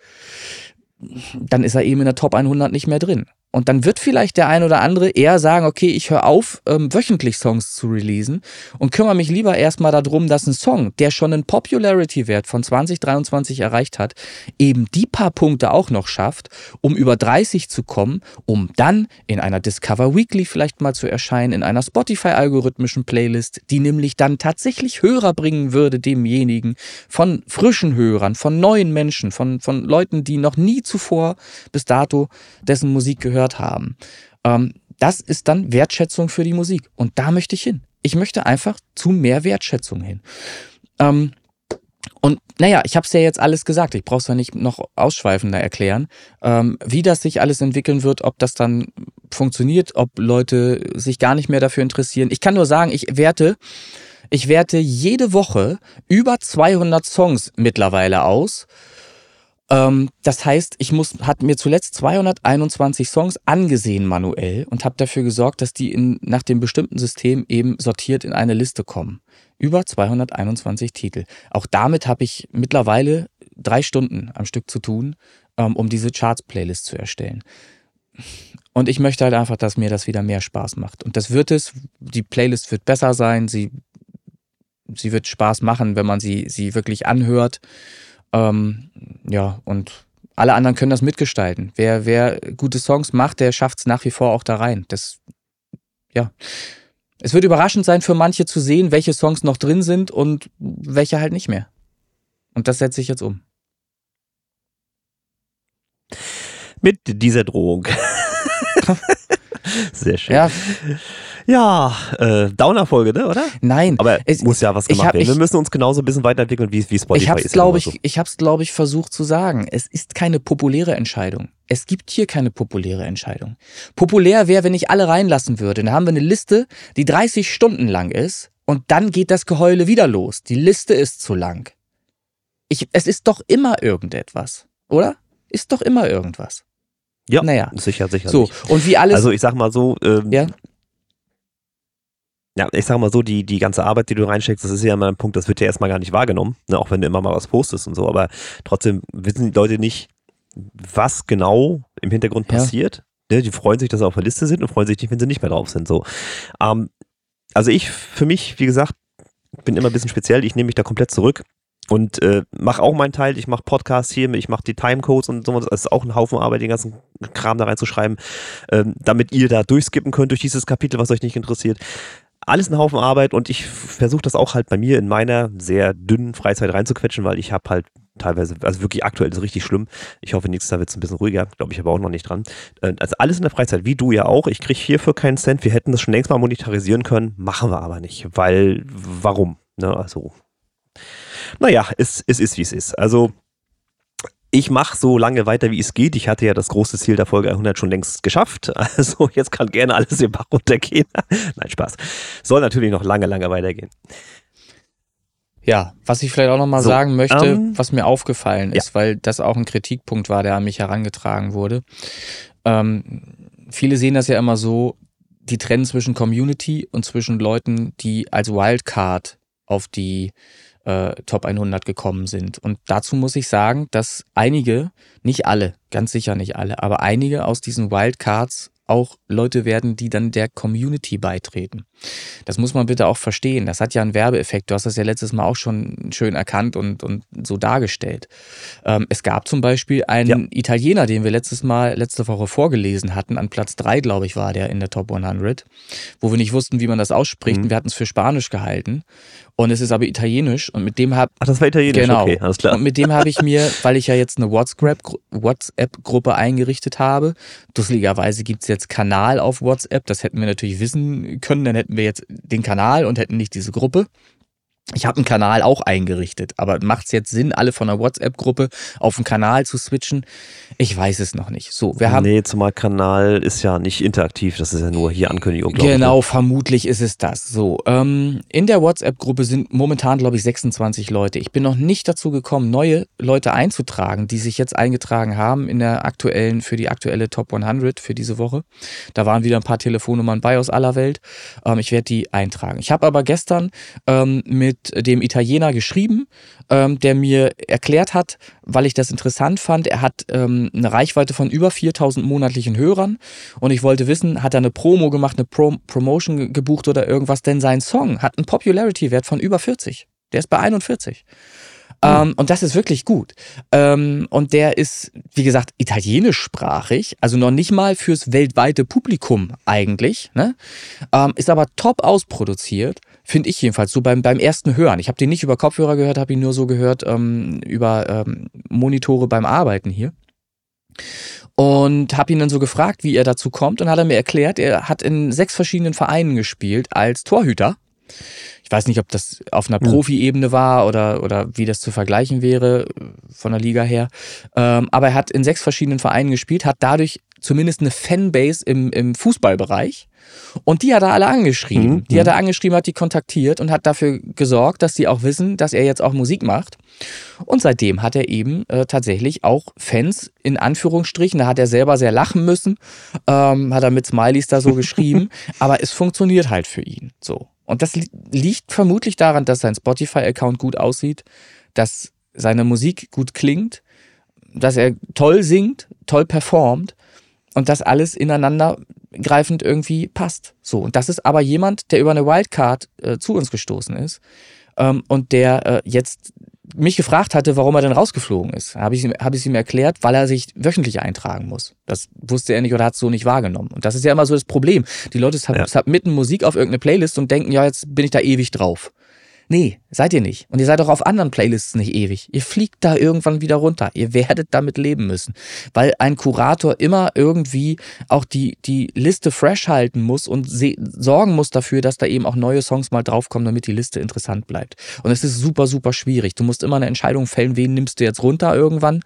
dann ist er eben in der Top 100 nicht mehr drin. Und dann wird vielleicht der ein oder andere eher sagen, okay, ich höre auf, ähm, wöchentlich Songs zu releasen und kümmere mich lieber erstmal darum, dass ein Song, der schon einen Popularity-Wert von 2023 erreicht hat, eben die paar Punkte auch noch schafft, um über 30 zu kommen, um dann in einer Discover Weekly vielleicht mal zu erscheinen, in einer Spotify-algorithmischen Playlist, die nämlich dann tatsächlich Hörer bringen würde, demjenigen, von frischen Hörern, von neuen Menschen, von, von Leuten, die noch nie zuvor bis dato dessen Musik gehört gehört haben. Ähm, das ist dann Wertschätzung für die Musik. Und da möchte ich hin. Ich möchte einfach zu mehr Wertschätzung hin. Ähm, und naja, ich habe es ja jetzt alles gesagt. Ich brauche es ja nicht noch ausschweifender erklären, ähm, wie das sich alles entwickeln wird, ob das dann funktioniert, ob Leute sich gar nicht mehr dafür interessieren. Ich kann nur sagen, ich werte, ich werte jede Woche über 200 Songs mittlerweile aus ähm, das heißt, ich muss, hat mir zuletzt 221 Songs angesehen manuell und habe dafür gesorgt, dass die in, nach dem bestimmten System eben sortiert in eine Liste kommen. Über 221 Titel. Auch damit habe ich mittlerweile drei Stunden am Stück zu tun, ähm, um diese Charts-Playlist zu erstellen. Und ich möchte halt einfach, dass mir das wieder mehr Spaß macht. Und das wird es. Die Playlist wird besser sein. Sie, sie wird Spaß machen, wenn man sie, sie wirklich anhört. Ähm, ja, und alle anderen können das mitgestalten. Wer, wer gute Songs macht, der schafft es nach wie vor auch da rein. Das, ja. Es wird überraschend sein für manche zu sehen, welche Songs noch drin sind und welche halt nicht mehr. Und das setze ich jetzt um. Mit dieser Drohung. Sehr schön. Ja. Ja, äh, Downer-Folge, ne, oder? Nein. Aber es muss ja was gemacht hab, werden. Wir müssen uns genauso ein bisschen weiterentwickeln, wie, wie Spotify ich hab's, ist. Glaub ich so. ich habe es, glaube ich, versucht zu sagen. Es ist keine populäre Entscheidung. Es gibt hier keine populäre Entscheidung. Populär wäre, wenn ich alle reinlassen würde. Dann haben wir eine Liste, die 30 Stunden lang ist und dann geht das Geheule wieder los. Die Liste ist zu lang. Ich, es ist doch immer irgendetwas, oder? Ist doch immer irgendwas. Ja, naja. sicher, sicher. So, und wie alles. Also ich sag mal so, ähm, ja? Ja, ich sag mal so, die, die ganze Arbeit, die du reinsteckst, das ist ja immer ein Punkt, das wird ja erstmal gar nicht wahrgenommen, ne, auch wenn du immer mal was postest und so, aber trotzdem wissen die Leute nicht, was genau im Hintergrund passiert. Ja. Ne, die freuen sich, dass sie auf der Liste sind und freuen sich nicht, wenn sie nicht mehr drauf sind. So. Ähm, also ich, für mich, wie gesagt, bin immer ein bisschen speziell, ich nehme mich da komplett zurück und äh, mache auch meinen Teil. Ich mache Podcasts hier, ich mache die Timecodes und so. Das ist auch ein Haufen Arbeit, den ganzen Kram da reinzuschreiben, ähm, damit ihr da durchskippen könnt durch dieses Kapitel, was euch nicht interessiert alles ein Haufen Arbeit und ich versuche das auch halt bei mir in meiner sehr dünnen Freizeit reinzuquetschen, weil ich habe halt teilweise, also wirklich aktuell ist es richtig schlimm. Ich hoffe, nächstes Jahr wird es ein bisschen ruhiger, glaube ich aber auch noch nicht dran. Äh, also alles in der Freizeit, wie du ja auch. Ich kriege hierfür keinen Cent. Wir hätten das schon längst mal monetarisieren können, machen wir aber nicht, weil warum? Ne? Also, naja, es, es ist, wie es ist. Also ich mache so lange weiter, wie es geht. Ich hatte ja das große Ziel der Folge 100 schon längst geschafft. Also jetzt kann gerne alles im Bach runtergehen. Nein, Spaß. Soll natürlich noch lange, lange weitergehen. Ja, was ich vielleicht auch nochmal so, sagen möchte, ähm, was mir aufgefallen ist, ja. weil das auch ein Kritikpunkt war, der an mich herangetragen wurde. Ähm, viele sehen das ja immer so, die trennen zwischen Community und zwischen Leuten, die als Wildcard auf die äh, Top 100 gekommen sind. Und dazu muss ich sagen, dass einige, nicht alle, ganz sicher nicht alle, aber einige aus diesen Wildcards auch Leute werden, die dann der Community beitreten. Das muss man bitte auch verstehen. Das hat ja einen Werbeeffekt. Du hast das ja letztes Mal auch schon schön erkannt und, und so dargestellt. Ähm, es gab zum Beispiel einen ja. Italiener, den wir letztes Mal, letzte Woche vorgelesen hatten. An Platz drei, glaube ich, war der in der Top 100, wo wir nicht wussten, wie man das ausspricht. Mhm. Wir hatten es für Spanisch gehalten. Und es ist aber italienisch und mit dem habe Ach, das war italienisch, genau. okay, alles klar. Und mit dem habe ich mir, weil ich ja jetzt eine WhatsApp-Gruppe eingerichtet habe, dusseligerweise gibt es jetzt Kanal auf WhatsApp, das hätten wir natürlich wissen können, dann hätten wir jetzt den Kanal und hätten nicht diese Gruppe. Ich habe einen Kanal auch eingerichtet, aber macht es jetzt Sinn, alle von einer WhatsApp-Gruppe auf einen Kanal zu switchen? Ich weiß es noch nicht. So, wir haben. Nee, zumal Kanal ist ja nicht interaktiv, das ist ja nur hier Ankündigung. Genau, ich. vermutlich ist es das. So, ähm, in der WhatsApp-Gruppe sind momentan, glaube ich, 26 Leute. Ich bin noch nicht dazu gekommen, neue Leute einzutragen, die sich jetzt eingetragen haben in der aktuellen, für die aktuelle Top 100 für diese Woche. Da waren wieder ein paar Telefonnummern bei aus aller Welt. Ähm, ich werde die eintragen. Ich habe aber gestern ähm, mit mit dem Italiener geschrieben, ähm, der mir erklärt hat, weil ich das interessant fand, er hat ähm, eine Reichweite von über 4000 monatlichen Hörern und ich wollte wissen, hat er eine Promo gemacht, eine Pro Promotion gebucht oder irgendwas, denn sein Song hat einen Popularity-Wert von über 40. Der ist bei 41. Ähm, und das ist wirklich gut. Ähm, und der ist, wie gesagt, italienischsprachig, also noch nicht mal fürs weltweite Publikum eigentlich, ne? Ähm, ist aber top ausproduziert, finde ich jedenfalls, so beim, beim ersten Hören. Ich habe den nicht über Kopfhörer gehört, habe ihn nur so gehört ähm, über ähm, Monitore beim Arbeiten hier und habe ihn dann so gefragt, wie er dazu kommt und hat er mir erklärt, er hat in sechs verschiedenen Vereinen gespielt als Torhüter ich weiß nicht, ob das auf einer hm. Profi-Ebene war oder, oder wie das zu vergleichen wäre von der Liga her. Ähm, aber er hat in sechs verschiedenen Vereinen gespielt, hat dadurch zumindest eine Fanbase im, im Fußballbereich. Und die hat er alle angeschrieben. Mhm. Die hat er angeschrieben, hat die kontaktiert und hat dafür gesorgt, dass die auch wissen, dass er jetzt auch Musik macht. Und seitdem hat er eben äh, tatsächlich auch Fans in Anführungsstrichen. Da hat er selber sehr lachen müssen, ähm, hat er mit Smileys da so geschrieben. aber es funktioniert halt für ihn so. Und das liegt vermutlich daran, dass sein Spotify-Account gut aussieht, dass seine Musik gut klingt, dass er toll singt, toll performt und dass alles ineinander greifend irgendwie passt. So, und das ist aber jemand, der über eine Wildcard äh, zu uns gestoßen ist ähm, und der äh, jetzt mich gefragt hatte, warum er denn rausgeflogen ist, habe ich, hab ich ihm erklärt, weil er sich wöchentlich eintragen muss. Das wusste er nicht oder hat es so nicht wahrgenommen. Und das ist ja immer so das Problem. Die Leute submitten ja. Musik auf irgendeine Playlist und denken, ja, jetzt bin ich da ewig drauf. Nee, seid ihr nicht. Und ihr seid auch auf anderen Playlists nicht ewig. Ihr fliegt da irgendwann wieder runter. Ihr werdet damit leben müssen. Weil ein Kurator immer irgendwie auch die, die Liste fresh halten muss und sorgen muss dafür, dass da eben auch neue Songs mal draufkommen, damit die Liste interessant bleibt. Und es ist super, super schwierig. Du musst immer eine Entscheidung fällen, wen nimmst du jetzt runter irgendwann.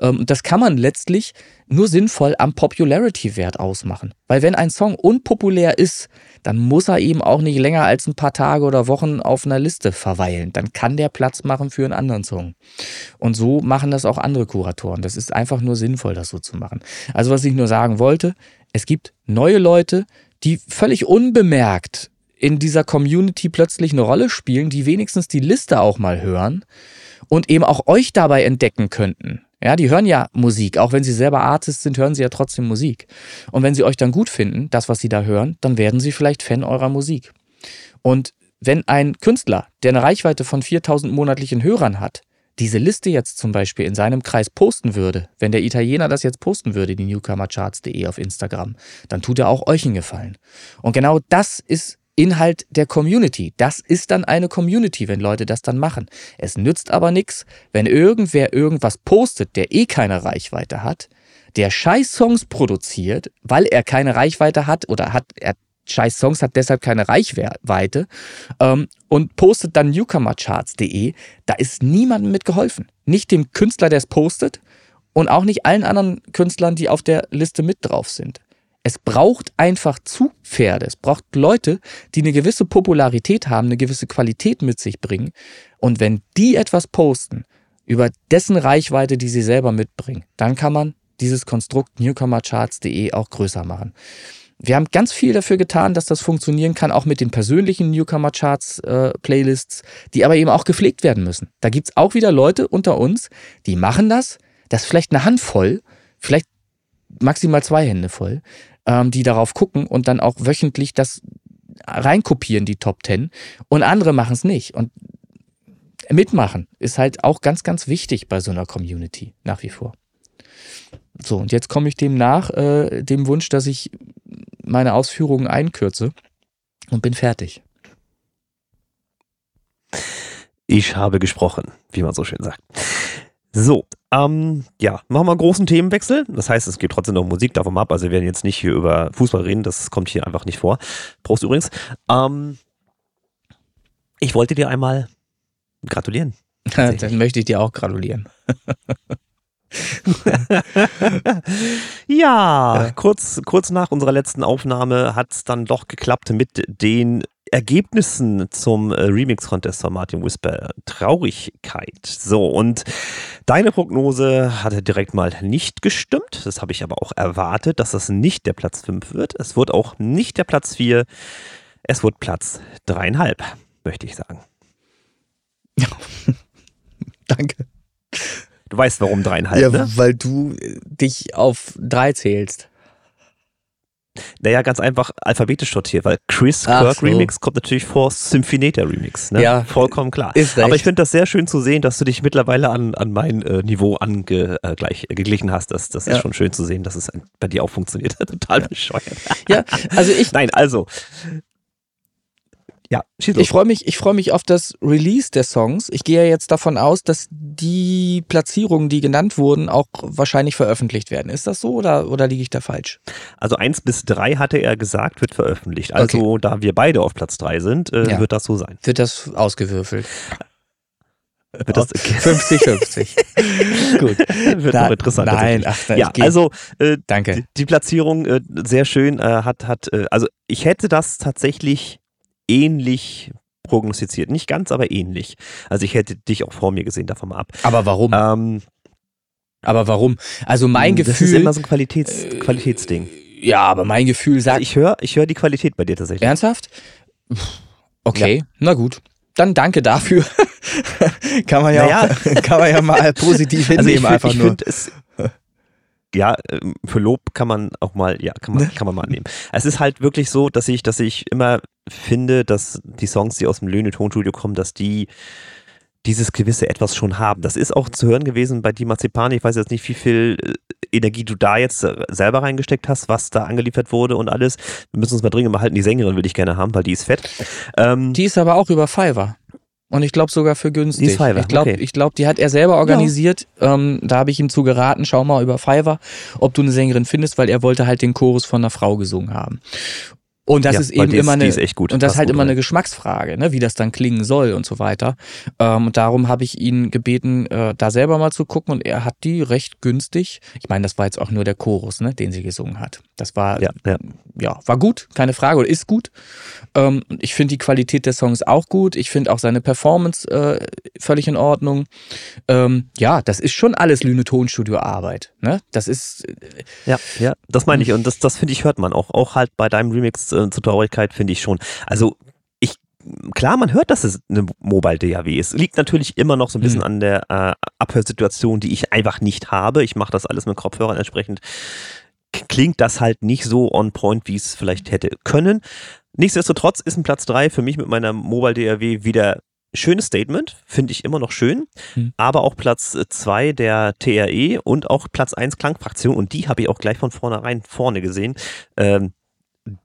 Ähm, und das kann man letztlich nur sinnvoll am Popularity-Wert ausmachen. Weil wenn ein Song unpopulär ist, dann muss er eben auch nicht länger als ein paar Tage oder Wochen auf einer Liste verweilen. Dann kann der Platz machen für einen anderen Song. Und so machen das auch andere Kuratoren. Das ist einfach nur sinnvoll, das so zu machen. Also was ich nur sagen wollte, es gibt neue Leute, die völlig unbemerkt in dieser Community plötzlich eine Rolle spielen, die wenigstens die Liste auch mal hören und eben auch euch dabei entdecken könnten. Ja, die hören ja Musik. Auch wenn sie selber Artist sind, hören sie ja trotzdem Musik. Und wenn sie euch dann gut finden, das, was sie da hören, dann werden sie vielleicht Fan eurer Musik. Und wenn ein Künstler, der eine Reichweite von 4000 monatlichen Hörern hat, diese Liste jetzt zum Beispiel in seinem Kreis posten würde, wenn der Italiener das jetzt posten würde, die newcomercharts.de auf Instagram, dann tut er auch euch einen Gefallen. Und genau das ist Inhalt der Community. Das ist dann eine Community, wenn Leute das dann machen. Es nützt aber nichts, wenn irgendwer irgendwas postet, der eh keine Reichweite hat, der scheiß Songs produziert, weil er keine Reichweite hat oder hat er scheiß Songs hat deshalb keine Reichweite ähm, und postet dann newcomercharts.de. Da ist niemandem mit geholfen. Nicht dem Künstler, der es postet und auch nicht allen anderen Künstlern, die auf der Liste mit drauf sind. Es braucht einfach Zugpferde. Es braucht Leute, die eine gewisse Popularität haben, eine gewisse Qualität mit sich bringen. Und wenn die etwas posten über dessen Reichweite, die sie selber mitbringen, dann kann man dieses Konstrukt newcomercharts.de auch größer machen. wir haben ganz viel dafür getan, dass das funktionieren kann, auch mit den persönlichen Newcomer-Charts-Playlists, äh, die aber eben auch gepflegt werden müssen. Da gibt es auch wieder Leute unter uns, die machen das. Das ist vielleicht eine Handvoll, vielleicht maximal zwei Hände voll, ähm, die darauf gucken und dann auch wöchentlich das reinkopieren, die Top Ten. Und andere machen es nicht. Und mitmachen ist halt auch ganz, ganz wichtig bei so einer Community nach wie vor. So, und jetzt komme ich dem nach, äh, dem Wunsch, dass ich meine Ausführungen einkürze und bin fertig. Ich habe gesprochen, wie man so schön sagt. So, ähm, ja, machen wir einen großen Themenwechsel. Das heißt, es geht trotzdem noch Musik davon ab. Also wir werden jetzt nicht hier über Fußball reden, das kommt hier einfach nicht vor. Prost übrigens. Ähm, ich wollte dir einmal gratulieren. Dann möchte ich dir auch gratulieren. ja, Kurz, kurz nach unserer letzten Aufnahme hat es dann doch geklappt mit den Ergebnissen zum äh, Remix-Contest von Martin Whisper. Traurigkeit. So, und deine Prognose hatte direkt mal nicht gestimmt. Das habe ich aber auch erwartet, dass das nicht der Platz 5 wird. Es wird auch nicht der Platz 4. Es wird Platz 3,5, möchte ich sagen. Danke. Du weißt, warum dreieinhalb, Ja, ne? weil du dich auf drei zählst. Naja, ganz einfach alphabetisch sortiert, weil Chris Ach Kirk so. Remix kommt natürlich vor Symphoneter Remix. Ne? Ja, vollkommen klar. Ist. Aber ich finde das sehr schön zu sehen, dass du dich mittlerweile an, an mein äh, Niveau angeglichen äh, hast. Das, das ja. ist schon schön zu sehen, dass es bei dir auch funktioniert. Total ja. bescheuert. Ja, also ich. Nein, also ja, ich freue mich, ich freue mich auf das Release der Songs. Ich gehe ja jetzt davon aus, dass die Platzierungen, die genannt wurden, auch wahrscheinlich veröffentlicht werden. Ist das so oder, oder liege ich da falsch? Also eins bis drei hatte er gesagt, wird veröffentlicht. Also okay. da wir beide auf Platz drei sind, äh, ja. wird das so sein. Wird das ausgewürfelt? Wird das 50-50. Gut. Wird Na, noch interessant. Nein, ach, ja, also äh, danke. Die, die Platzierung äh, sehr schön äh, hat hat äh, also ich hätte das tatsächlich ähnlich prognostiziert. Nicht ganz, aber ähnlich. Also ich hätte dich auch vor mir gesehen, davon mal ab. Aber warum? Ähm, aber warum? Also mein Gefühl. Das ist immer so ein Qualitäts, äh, Qualitätsding. Ja, aber mein Gefühl sagt. Also ich höre ich hör die Qualität bei dir tatsächlich. Ernsthaft? Okay, ja. na gut. Dann danke dafür. kann man ja, naja. auch, kann man ja mal positiv hinnehmen, also ich find, einfach ich nur. Es, ja, ähm, für Lob kann man auch mal, ja, kann man, ne? kann man mal annehmen. Es ist halt wirklich so, dass ich, dass ich immer finde, dass die Songs, die aus dem Löhne-Tonstudio kommen, dass die dieses gewisse Etwas schon haben. Das ist auch zu hören gewesen bei Di Marzipani. Ich weiß jetzt nicht, wie viel äh, Energie du da jetzt äh, selber reingesteckt hast, was da angeliefert wurde und alles. Wir müssen uns mal dringend mal halten. Die Sängerin will ich gerne haben, weil die ist fett. Ähm, die ist aber auch über Fiverr. Und ich glaube sogar für günstig. Die Fiverr, ich glaube, okay. glaub, die hat er selber organisiert. Ja. Ähm, da habe ich ihm zu geraten, schau mal über Fiverr, ob du eine Sängerin findest, weil er wollte halt den Chorus von einer Frau gesungen haben. Und das ja, ist eben immer ist, eine, und das ist halt immer rein. eine Geschmacksfrage, ne, wie das dann klingen soll und so weiter. Ähm, und darum habe ich ihn gebeten, äh, da selber mal zu gucken und er hat die recht günstig. Ich meine, das war jetzt auch nur der Chorus, ne, den sie gesungen hat. Das war, ja, ja. ja war gut, keine Frage, oder ist gut. Ähm, ich finde die Qualität der Songs auch gut. Ich finde auch seine Performance äh, völlig in Ordnung. Ähm, ja, das ist schon alles Lüne Tonstudio Arbeit, ne? Das ist. Äh, ja, ja, das meine ich und das, das finde ich hört man auch, auch halt bei deinem Remix äh, zur Traurigkeit finde ich schon. Also ich, klar, man hört, dass es eine Mobile DAW ist. Liegt natürlich immer noch so ein bisschen mhm. an der äh, Abhörsituation, die ich einfach nicht habe. Ich mache das alles mit Kopfhörern entsprechend. Klingt das halt nicht so on point, wie es vielleicht hätte können. Nichtsdestotrotz ist ein Platz 3 für mich mit meiner Mobile DAW wieder schönes Statement, finde ich immer noch schön, mhm. aber auch Platz 2 der TRE und auch Platz 1 Klangfraktion und die habe ich auch gleich von vornherein vorne gesehen. Ähm,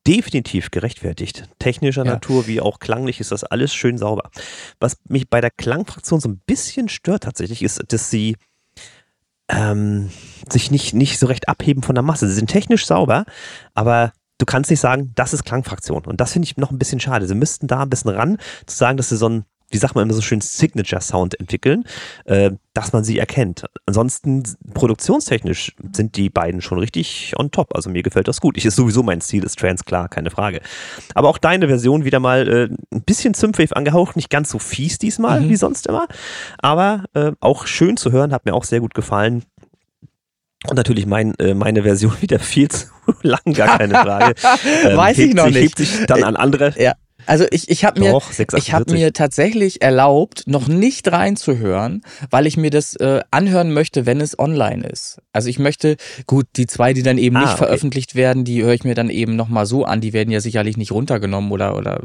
definitiv gerechtfertigt. Technischer ja. Natur wie auch klanglich ist das alles schön sauber. Was mich bei der Klangfraktion so ein bisschen stört tatsächlich, ist, dass sie ähm, sich nicht, nicht so recht abheben von der Masse. Sie sind technisch sauber, aber du kannst nicht sagen, das ist Klangfraktion. Und das finde ich noch ein bisschen schade. Sie müssten da ein bisschen ran, zu sagen, dass sie so ein wie sagt man immer so schön, Signature-Sound entwickeln, äh, dass man sie erkennt. Ansonsten produktionstechnisch sind die beiden schon richtig on top. Also mir gefällt das gut. Ich ist sowieso mein Stil, ist Trans klar, keine Frage. Aber auch deine Version wieder mal äh, ein bisschen Synthwave angehaucht, nicht ganz so fies diesmal mhm. wie sonst immer, aber äh, auch schön zu hören, hat mir auch sehr gut gefallen. Und natürlich mein, äh, meine Version wieder viel zu lang, gar keine Frage. Ähm, Weiß ich noch sich, nicht. Hebt sich dann an andere. Ja. Also ich, ich habe mir, Doch, 6,48. ich hab mir tatsächlich erlaubt, noch nicht reinzuhören, weil ich mir das äh, anhören möchte, wenn es online ist. Also ich möchte, gut, die zwei, die dann eben Ah, nicht okay. veröffentlicht werden, die höre ich mir dann eben nochmal so an. Die werden ja sicherlich nicht runtergenommen oder, oder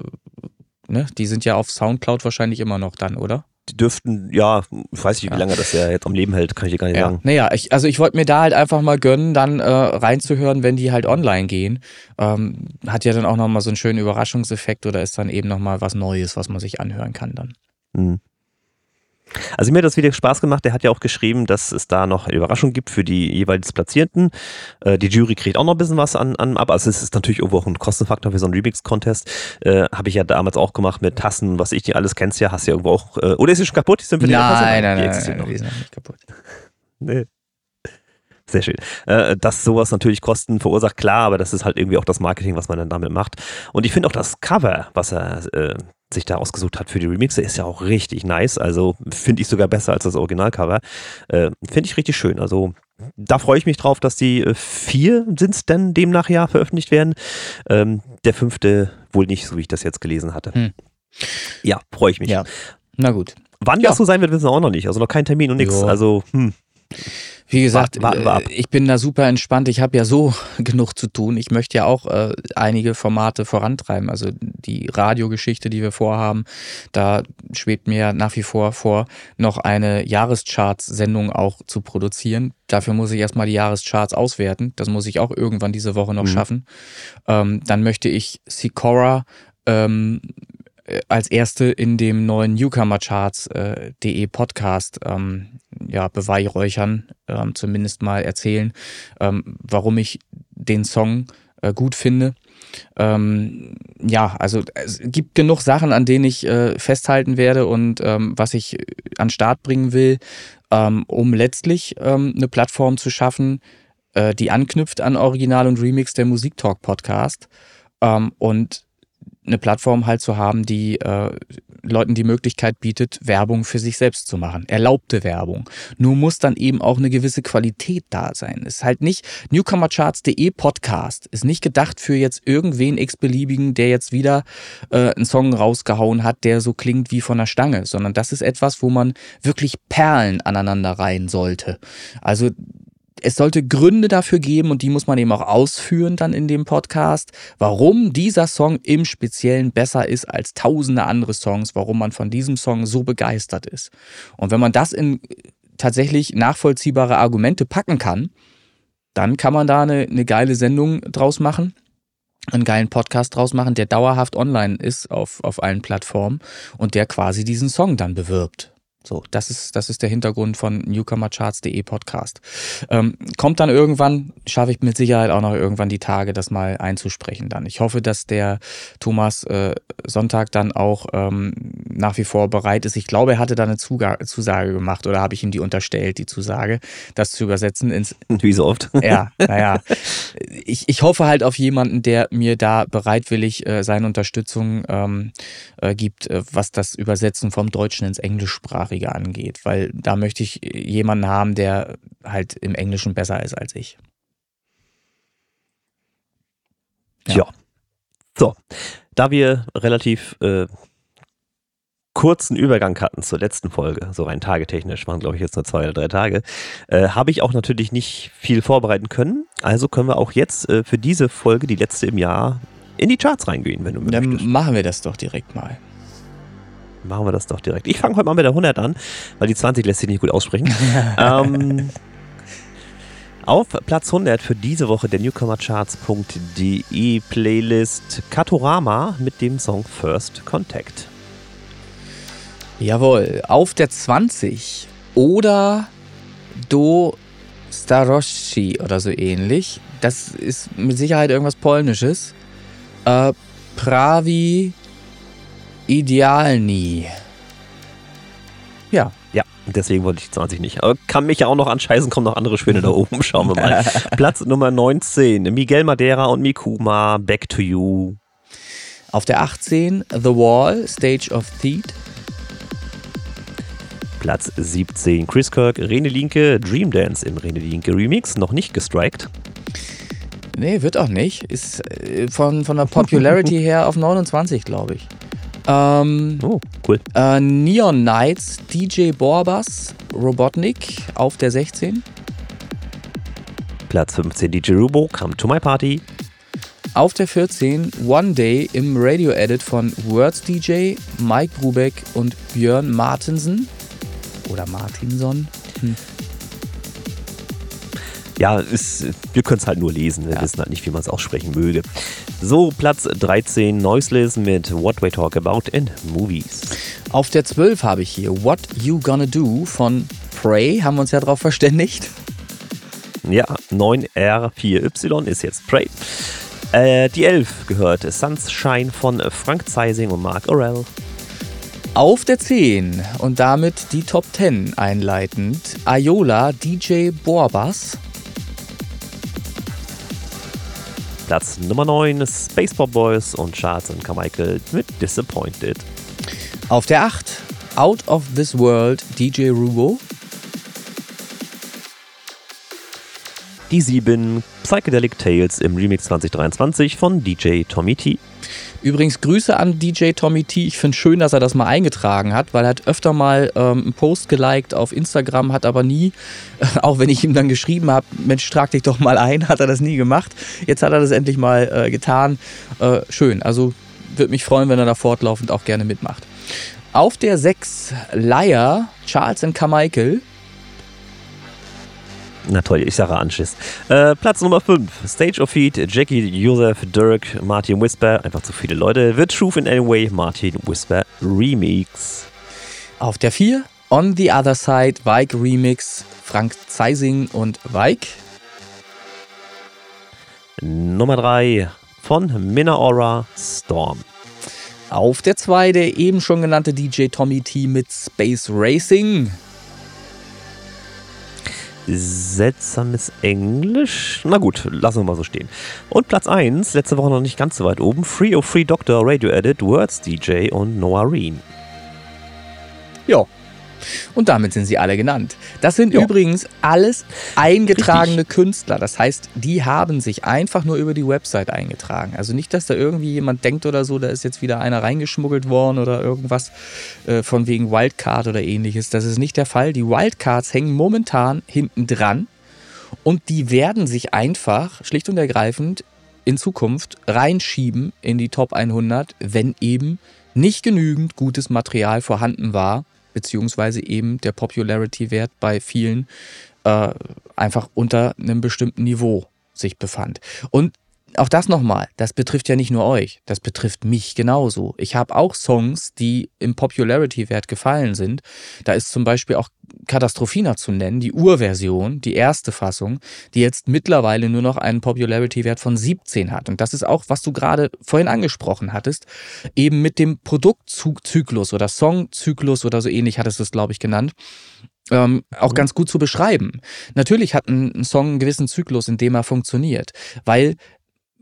ne? Die sind ja auf Soundcloud wahrscheinlich immer noch dann, oder? Die dürften, ja, ich weiß nicht, wie Ja. lange das ja jetzt am Leben hält, kann ich dir gar nicht Ja. sagen. Naja, ich, also ich wollte mir da halt einfach mal gönnen, dann äh, reinzuhören, wenn die halt online gehen. Ähm, hat ja dann auch nochmal so einen schönen Überraschungseffekt oder ist dann eben nochmal was Neues, was man sich anhören kann dann. Hm. Also mir hat das Video Spaß gemacht. Der hat ja auch geschrieben, dass es da noch eine Überraschung gibt für die jeweils Platzierten. Äh, die Jury kriegt auch noch ein bisschen was an, an ab. Also es ist natürlich irgendwo auch ein Kostenfaktor für so einen Remix-Contest. Äh, Habe ich ja damals auch gemacht mit Tassen, was ich die alles kennst ja, hast du ja irgendwo auch. Äh, oder ist sie schon kaputt? Die sind Tasse? Nein, nein, die nein, existiert nein, noch nicht kaputt. Nee. Sehr schön. Äh, dass sowas natürlich Kosten verursacht, klar, aber das ist halt irgendwie auch das Marketing, was man dann damit macht. Und ich finde auch das Cover, was er äh, sich da ausgesucht hat für die Remixe, ist ja auch richtig nice. Also finde ich sogar besser als das Originalcover. Äh, finde ich richtig schön. Also da freue ich mich drauf, dass die äh, vier sind es denn demnach ja veröffentlicht werden. Ähm, der fünfte wohl nicht, so wie ich das jetzt gelesen hatte. Hm. Ja, freue ich mich. Ja. Na gut. Wann Ja. das so sein wird, wissen wir auch noch nicht. Also noch kein Termin und nichts. Also, hm. Wie gesagt, Warten wir ab. äh, ich bin da super entspannt. Ich habe ja so genug zu tun. Ich möchte ja auch äh, einige Formate vorantreiben. Also die Radiogeschichte, die wir vorhaben, da schwebt mir nach wie vor vor, noch eine Jahrescharts-Sendung auch zu produzieren. Dafür muss ich erstmal die Jahrescharts auswerten. Das muss ich auch irgendwann diese Woche noch Mhm. schaffen. Ähm, dann möchte ich Sikora ähm, äh, als erste in dem neuen Newcomercharts.de äh, Podcast ähm, ja, beweihräuchern, ähm, zumindest mal erzählen, ähm, warum ich den Song äh, gut finde. Ähm, ja, also es gibt genug Sachen, an denen ich äh, festhalten werde und ähm, was ich an Start bringen will, ähm, um letztlich ähm, eine Plattform zu schaffen, äh, die anknüpft an Original und Remix der Musiktalk Podcast ähm, und eine Plattform halt zu haben, die äh, Leuten die Möglichkeit bietet, Werbung für sich selbst zu machen. Erlaubte Werbung. Nur muss dann eben auch eine gewisse Qualität da sein. Ist halt nicht newcomercharts.de Podcast. Ist nicht gedacht für jetzt irgendwen x-beliebigen, der jetzt wieder äh, einen Song rausgehauen hat, der so klingt wie von der Stange, sondern das ist etwas, wo man wirklich Perlen aneinander reihen sollte. Also es sollte Gründe dafür geben und die muss man eben auch ausführen dann in dem Podcast, warum dieser Song im Speziellen besser ist als tausende andere Songs, warum man von diesem Song so begeistert ist. Und wenn man das in tatsächlich nachvollziehbare Argumente packen kann, dann kann man da eine, eine geile Sendung draus machen, einen geilen Podcast draus machen, der dauerhaft online ist auf, auf allen Plattformen und der quasi diesen Song dann bewirbt. So, das ist, das ist der Hintergrund von newcomercharts.de Podcast. Ähm, kommt dann irgendwann, schaffe ich mit Sicherheit auch noch irgendwann die Tage, das mal einzusprechen dann. Ich hoffe, dass der Thomas äh, Sonntag dann auch ähm, nach wie vor bereit ist. Ich glaube, er hatte da eine Zuga Zusage gemacht oder habe ich ihm die unterstellt, die Zusage, das zu übersetzen ins Wie so oft. ja, naja. Ich, ich hoffe halt auf jemanden, der mir da bereitwillig äh, seine Unterstützung ähm, äh, gibt, äh, was das Übersetzen vom Deutschen ins Englischsprachige angeht. Weil da möchte ich jemanden haben, der halt im Englischen besser ist als ich. Ja. Ja. So, da wir relativ äh, kurzen Übergang hatten zur letzten Folge, so rein tagetechnisch, waren glaube ich jetzt nur zwei oder drei Tage, äh, habe ich auch natürlich nicht viel vorbereiten können. Also können wir auch jetzt äh, für diese Folge, die letzte im Jahr, in die Charts reingehen, wenn du Dann möchtest. machen wir das doch direkt mal. Machen wir das doch direkt. Ich fange heute mal mit der 100 an, weil die 20 lässt sich nicht gut aussprechen. ähm, auf Platz 100 für diese Woche der Newcomercharts.de Playlist Katorama mit dem Song First Contact. Jawohl, auf der 20 oder Do Staroshi oder so ähnlich. Das ist mit Sicherheit irgendwas Polnisches. Äh, Pravi Idealni. Ja, Ja, deswegen wollte ich die 20 nicht. Aber kann mich ja auch noch anscheißen, kommen noch andere Schöne da oben. Schauen wir mal. Platz Nummer 19. Miguel Madeira und Mikuma, Back to You. auf der 18 The Wall, Stage of Theat. Platz 17 Chris Kirk, Rene Linke, Dream Dance im Rene Linke Remix, noch nicht gestrikt. Nee, wird auch nicht. Ist äh, von, von der Popularity her auf 29, glaube ich. Ähm, oh, cool. Äh, Neon Knights, DJ Borbas, Robotnik auf der 16. Platz 15 DJ Rubo, Come to My Party. Auf der 14 One Day im Radio-Edit von Words DJ, Mike Brubeck und Björn Martinsen. Oder Martinson. Hm. Ja, ist, wir können es halt nur lesen. Wir ja. wissen halt nicht, wie man es aussprechen möge. So, Platz 13 Noiseless mit What We Talk About in Movies. Auf der 12 habe ich hier What You Gonna Do von Prey. Haben wir uns ja darauf verständigt. Ja, 9R4Y ist jetzt Prey. Äh, die 11 gehört Sunshine von Frank Zeising und Mark Orell. Auf der 10 und damit die Top 10 einleitend Ayola DJ Borbas. Platz Nummer 9 Spaceport Boys und Charles und Carmichael mit Disappointed. Auf der 8 Out of This World DJ Rubo. Die 7 Psychedelic Tales im Remix 2023 von DJ Tommy T. Übrigens Grüße an DJ Tommy T. Ich finde schön, dass er das mal eingetragen hat, weil er hat öfter mal ähm, einen Post geliked auf Instagram, hat aber nie, auch wenn ich ihm dann geschrieben habe, Mensch, trag dich doch mal ein, hat er das nie gemacht. Jetzt hat er das endlich mal äh, getan. Äh, schön, also würde mich freuen, wenn er da fortlaufend auch gerne mitmacht. Auf der 6 Liar, Charles and Carmichael. Na toll, ich sage Anschiss. Äh, Platz Nummer 5. Stage of Feet, Jackie, Joseph, Dirk, Martin Whisper. Einfach zu viele Leute. The Truth in Anyway, Martin Whisper Remix. Auf der 4. On the Other Side, Vike Remix, Frank Zeising und Vike. Nummer 3. Von Minna Aura, Storm. Auf der 2 der eben schon genannte DJ Tommy T mit Space Racing seltsames Englisch. Na gut, lassen wir mal so stehen. Und Platz 1, letzte Woche noch nicht ganz so weit oben, Free of Free Doctor Radio Edit, Words DJ und Noah Reen. Ja, und damit sind sie alle genannt. Das sind jo. übrigens alles eingetragene Richtig. Künstler. Das heißt, die haben sich einfach nur über die Website eingetragen. Also nicht, dass da irgendwie jemand denkt oder so, da ist jetzt wieder einer reingeschmuggelt worden oder irgendwas äh, von wegen Wildcard oder ähnliches. Das ist nicht der Fall. Die Wildcards hängen momentan hinten dran und die werden sich einfach schlicht und ergreifend in Zukunft reinschieben in die Top 100, wenn eben nicht genügend gutes Material vorhanden war, beziehungsweise eben der Popularity-Wert bei vielen äh, einfach unter einem bestimmten Niveau sich befand. Und auch das nochmal, das betrifft ja nicht nur euch, das betrifft mich genauso. Ich habe auch Songs, die im Popularity-Wert gefallen sind. Da ist zum Beispiel auch Katastrophina zu nennen, die Urversion, die erste Fassung, die jetzt mittlerweile nur noch einen Popularity-Wert von 17 hat. Und das ist auch, was du gerade vorhin angesprochen hattest, eben mit dem Produktzyklus oder Songzyklus oder so ähnlich hattest du es, glaube ich, genannt. Ähm, auch ganz gut zu beschreiben. Natürlich hat ein, ein Song einen gewissen Zyklus, in dem er funktioniert, weil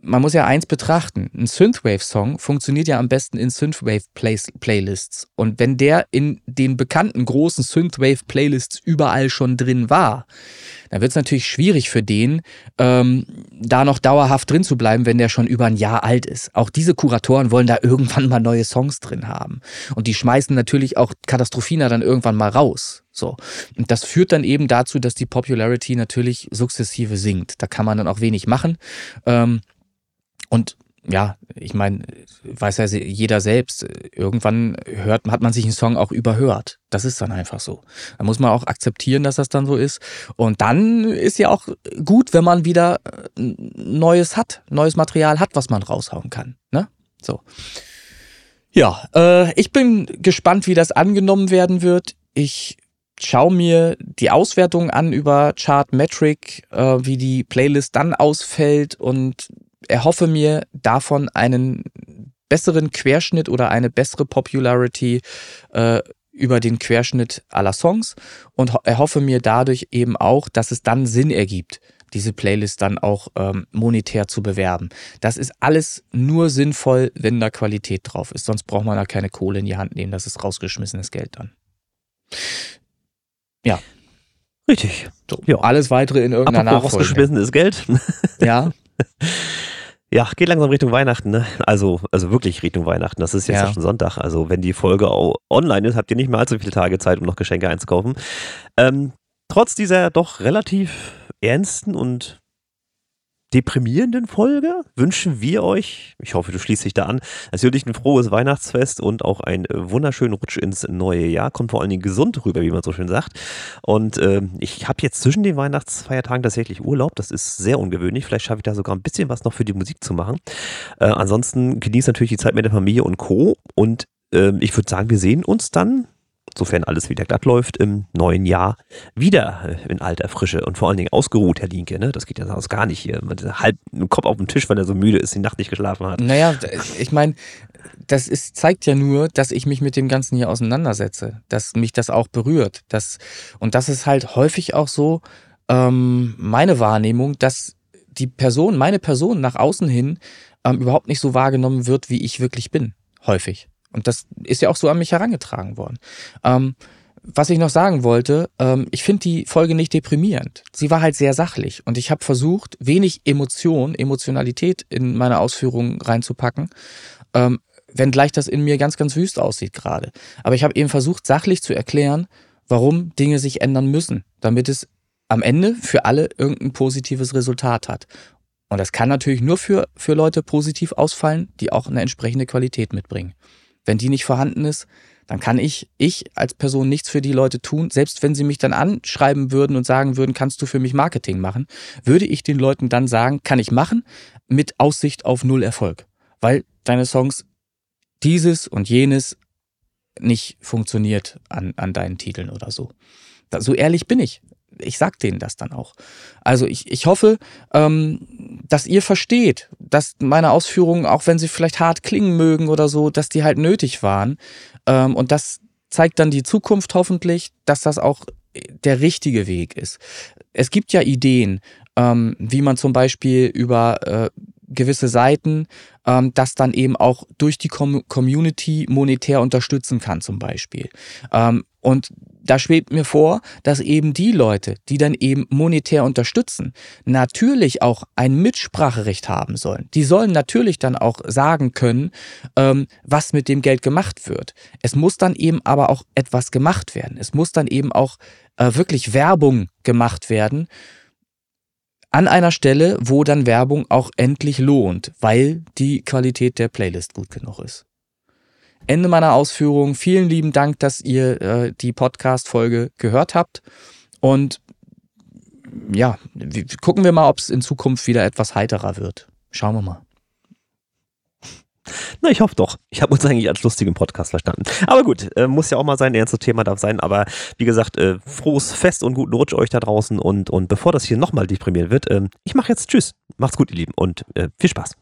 man muss ja eins betrachten. Ein Synthwave-Song funktioniert ja am besten in Synthwave-Playlists. Und wenn der in den bekannten großen Synthwave-Playlists überall schon drin war, dann wird es natürlich schwierig für den, ähm, da noch dauerhaft drin zu bleiben, wenn der schon über ein Jahr alt ist. Auch diese Kuratoren wollen da irgendwann mal neue Songs drin haben. Und die schmeißen natürlich auch Katastrophina dann irgendwann mal raus. So. Und das führt dann eben dazu, dass die Popularity natürlich sukzessive sinkt. Da kann man dann auch wenig machen. Ähm, und ja, ich meine, weiß ja jeder selbst, irgendwann hört, hat man sich einen Song auch überhört. Das ist dann einfach so. Da muss man auch akzeptieren, dass das dann so ist. Und dann ist ja auch gut, wenn man wieder äh, Neues hat, neues Material hat, was man raushauen kann. Ne? So. Ja, äh, ich bin gespannt, wie das angenommen werden wird. Ich schaue mir die Auswertung an über Chartmetric, äh, wie die Playlist dann ausfällt und erhoffe mir davon einen besseren Querschnitt oder eine bessere Popularity äh, über den Querschnitt aller Songs und erhoffe mir dadurch eben auch, dass es dann Sinn ergibt, diese Playlist dann auch ähm, monetär zu bewerben. Das ist alles nur sinnvoll, wenn da Qualität drauf ist. Sonst braucht man da keine Kohle in die Hand nehmen. Das ist rausgeschmissenes Geld dann. Ja. Richtig. So. Ja. Alles weitere in irgendeiner Apropos Nachfolge. rausgeschmissen ist Geld. Ja. Ja, geht langsam Richtung Weihnachten, ne? Also, also wirklich Richtung Weihnachten. Das ist jetzt ja. schon Sonntag. Also, wenn die Folge auch online ist, habt ihr nicht mehr allzu viele Tage Zeit, um noch Geschenke einzukaufen. Ähm, trotz dieser doch relativ ernsten und deprimierenden Folge wünschen wir euch, ich hoffe, du schließt dich da an, natürlich ein frohes Weihnachtsfest und auch einen wunderschönen Rutsch ins neue Jahr. Kommt vor allen Dingen gesund rüber, wie man so schön sagt. Und äh, ich habe jetzt zwischen den Weihnachtsfeiertagen tatsächlich Urlaub. Das ist sehr ungewöhnlich. Vielleicht schaffe ich da sogar ein bisschen was noch für die Musik zu machen. Äh, ansonsten genießt natürlich die Zeit mit der Familie und Co. Und äh, ich würde sagen, wir sehen uns dann sofern alles wieder glatt läuft, im neuen Jahr wieder äh, in alter Frische und vor allen Dingen ausgeruht, Herr Linke. Ne? Das geht ja sonst gar nicht hier. Mit halb im Kopf auf dem Tisch, weil er so müde ist, die Nacht nicht geschlafen hat. Naja, ich meine, das ist, zeigt ja nur, dass ich mich mit dem Ganzen hier auseinandersetze, dass mich das auch berührt. Das, und das ist halt häufig auch so ähm, meine Wahrnehmung, dass die Person, meine Person nach außen hin ähm, überhaupt nicht so wahrgenommen wird, wie ich wirklich bin. Häufig. Und das ist ja auch so an mich herangetragen worden. Ähm, was ich noch sagen wollte, ähm, ich finde die Folge nicht deprimierend. Sie war halt sehr sachlich und ich habe versucht, wenig Emotion, Emotionalität in meine Ausführungen reinzupacken, ähm, wenngleich das in mir ganz, ganz wüst aussieht gerade. Aber ich habe eben versucht, sachlich zu erklären, warum Dinge sich ändern müssen, damit es am Ende für alle irgendein positives Resultat hat. Und das kann natürlich nur für, für Leute positiv ausfallen, die auch eine entsprechende Qualität mitbringen. Wenn die nicht vorhanden ist, dann kann ich, ich als Person nichts für die Leute tun. Selbst wenn sie mich dann anschreiben würden und sagen würden, kannst du für mich Marketing machen, würde ich den Leuten dann sagen, kann ich machen, mit Aussicht auf null Erfolg. Weil deine Songs dieses und jenes nicht funktioniert an, an deinen Titeln oder so. So ehrlich bin ich ich sag denen das dann auch. Also ich, ich hoffe, ähm, dass ihr versteht, dass meine Ausführungen, auch wenn sie vielleicht hart klingen mögen oder so, dass die halt nötig waren. Ähm, und das zeigt dann die Zukunft hoffentlich, dass das auch der richtige Weg ist. Es gibt ja Ideen, ähm, wie man zum Beispiel über äh, gewisse Seiten ähm, das dann eben auch durch die Com Community monetär unterstützen kann zum Beispiel. Ähm, und da schwebt mir vor, dass eben die Leute, die dann eben monetär unterstützen, natürlich auch ein Mitspracherecht haben sollen. Die sollen natürlich dann auch sagen können, ähm, was mit dem Geld gemacht wird. Es muss dann eben aber auch etwas gemacht werden. Es muss dann eben auch äh, wirklich Werbung gemacht werden an einer Stelle, wo dann Werbung auch endlich lohnt, weil die Qualität der Playlist gut genug ist. Ende meiner Ausführungen. Vielen lieben Dank, dass ihr äh, die Podcast-Folge gehört habt. Und ja, gucken wir mal, ob es in Zukunft wieder etwas heiterer wird. Schauen wir mal. Na, ich hoffe doch. Ich habe uns eigentlich als lustigen Podcast verstanden. Aber gut, äh, muss ja auch mal sein, ernstes Thema darf sein. Aber wie gesagt, äh, frohes Fest und guten Rutsch euch da draußen. Und, und bevor das hier nochmal deprimiert wird, äh, ich mache jetzt Tschüss. Macht's gut, ihr Lieben, und äh, viel Spaß.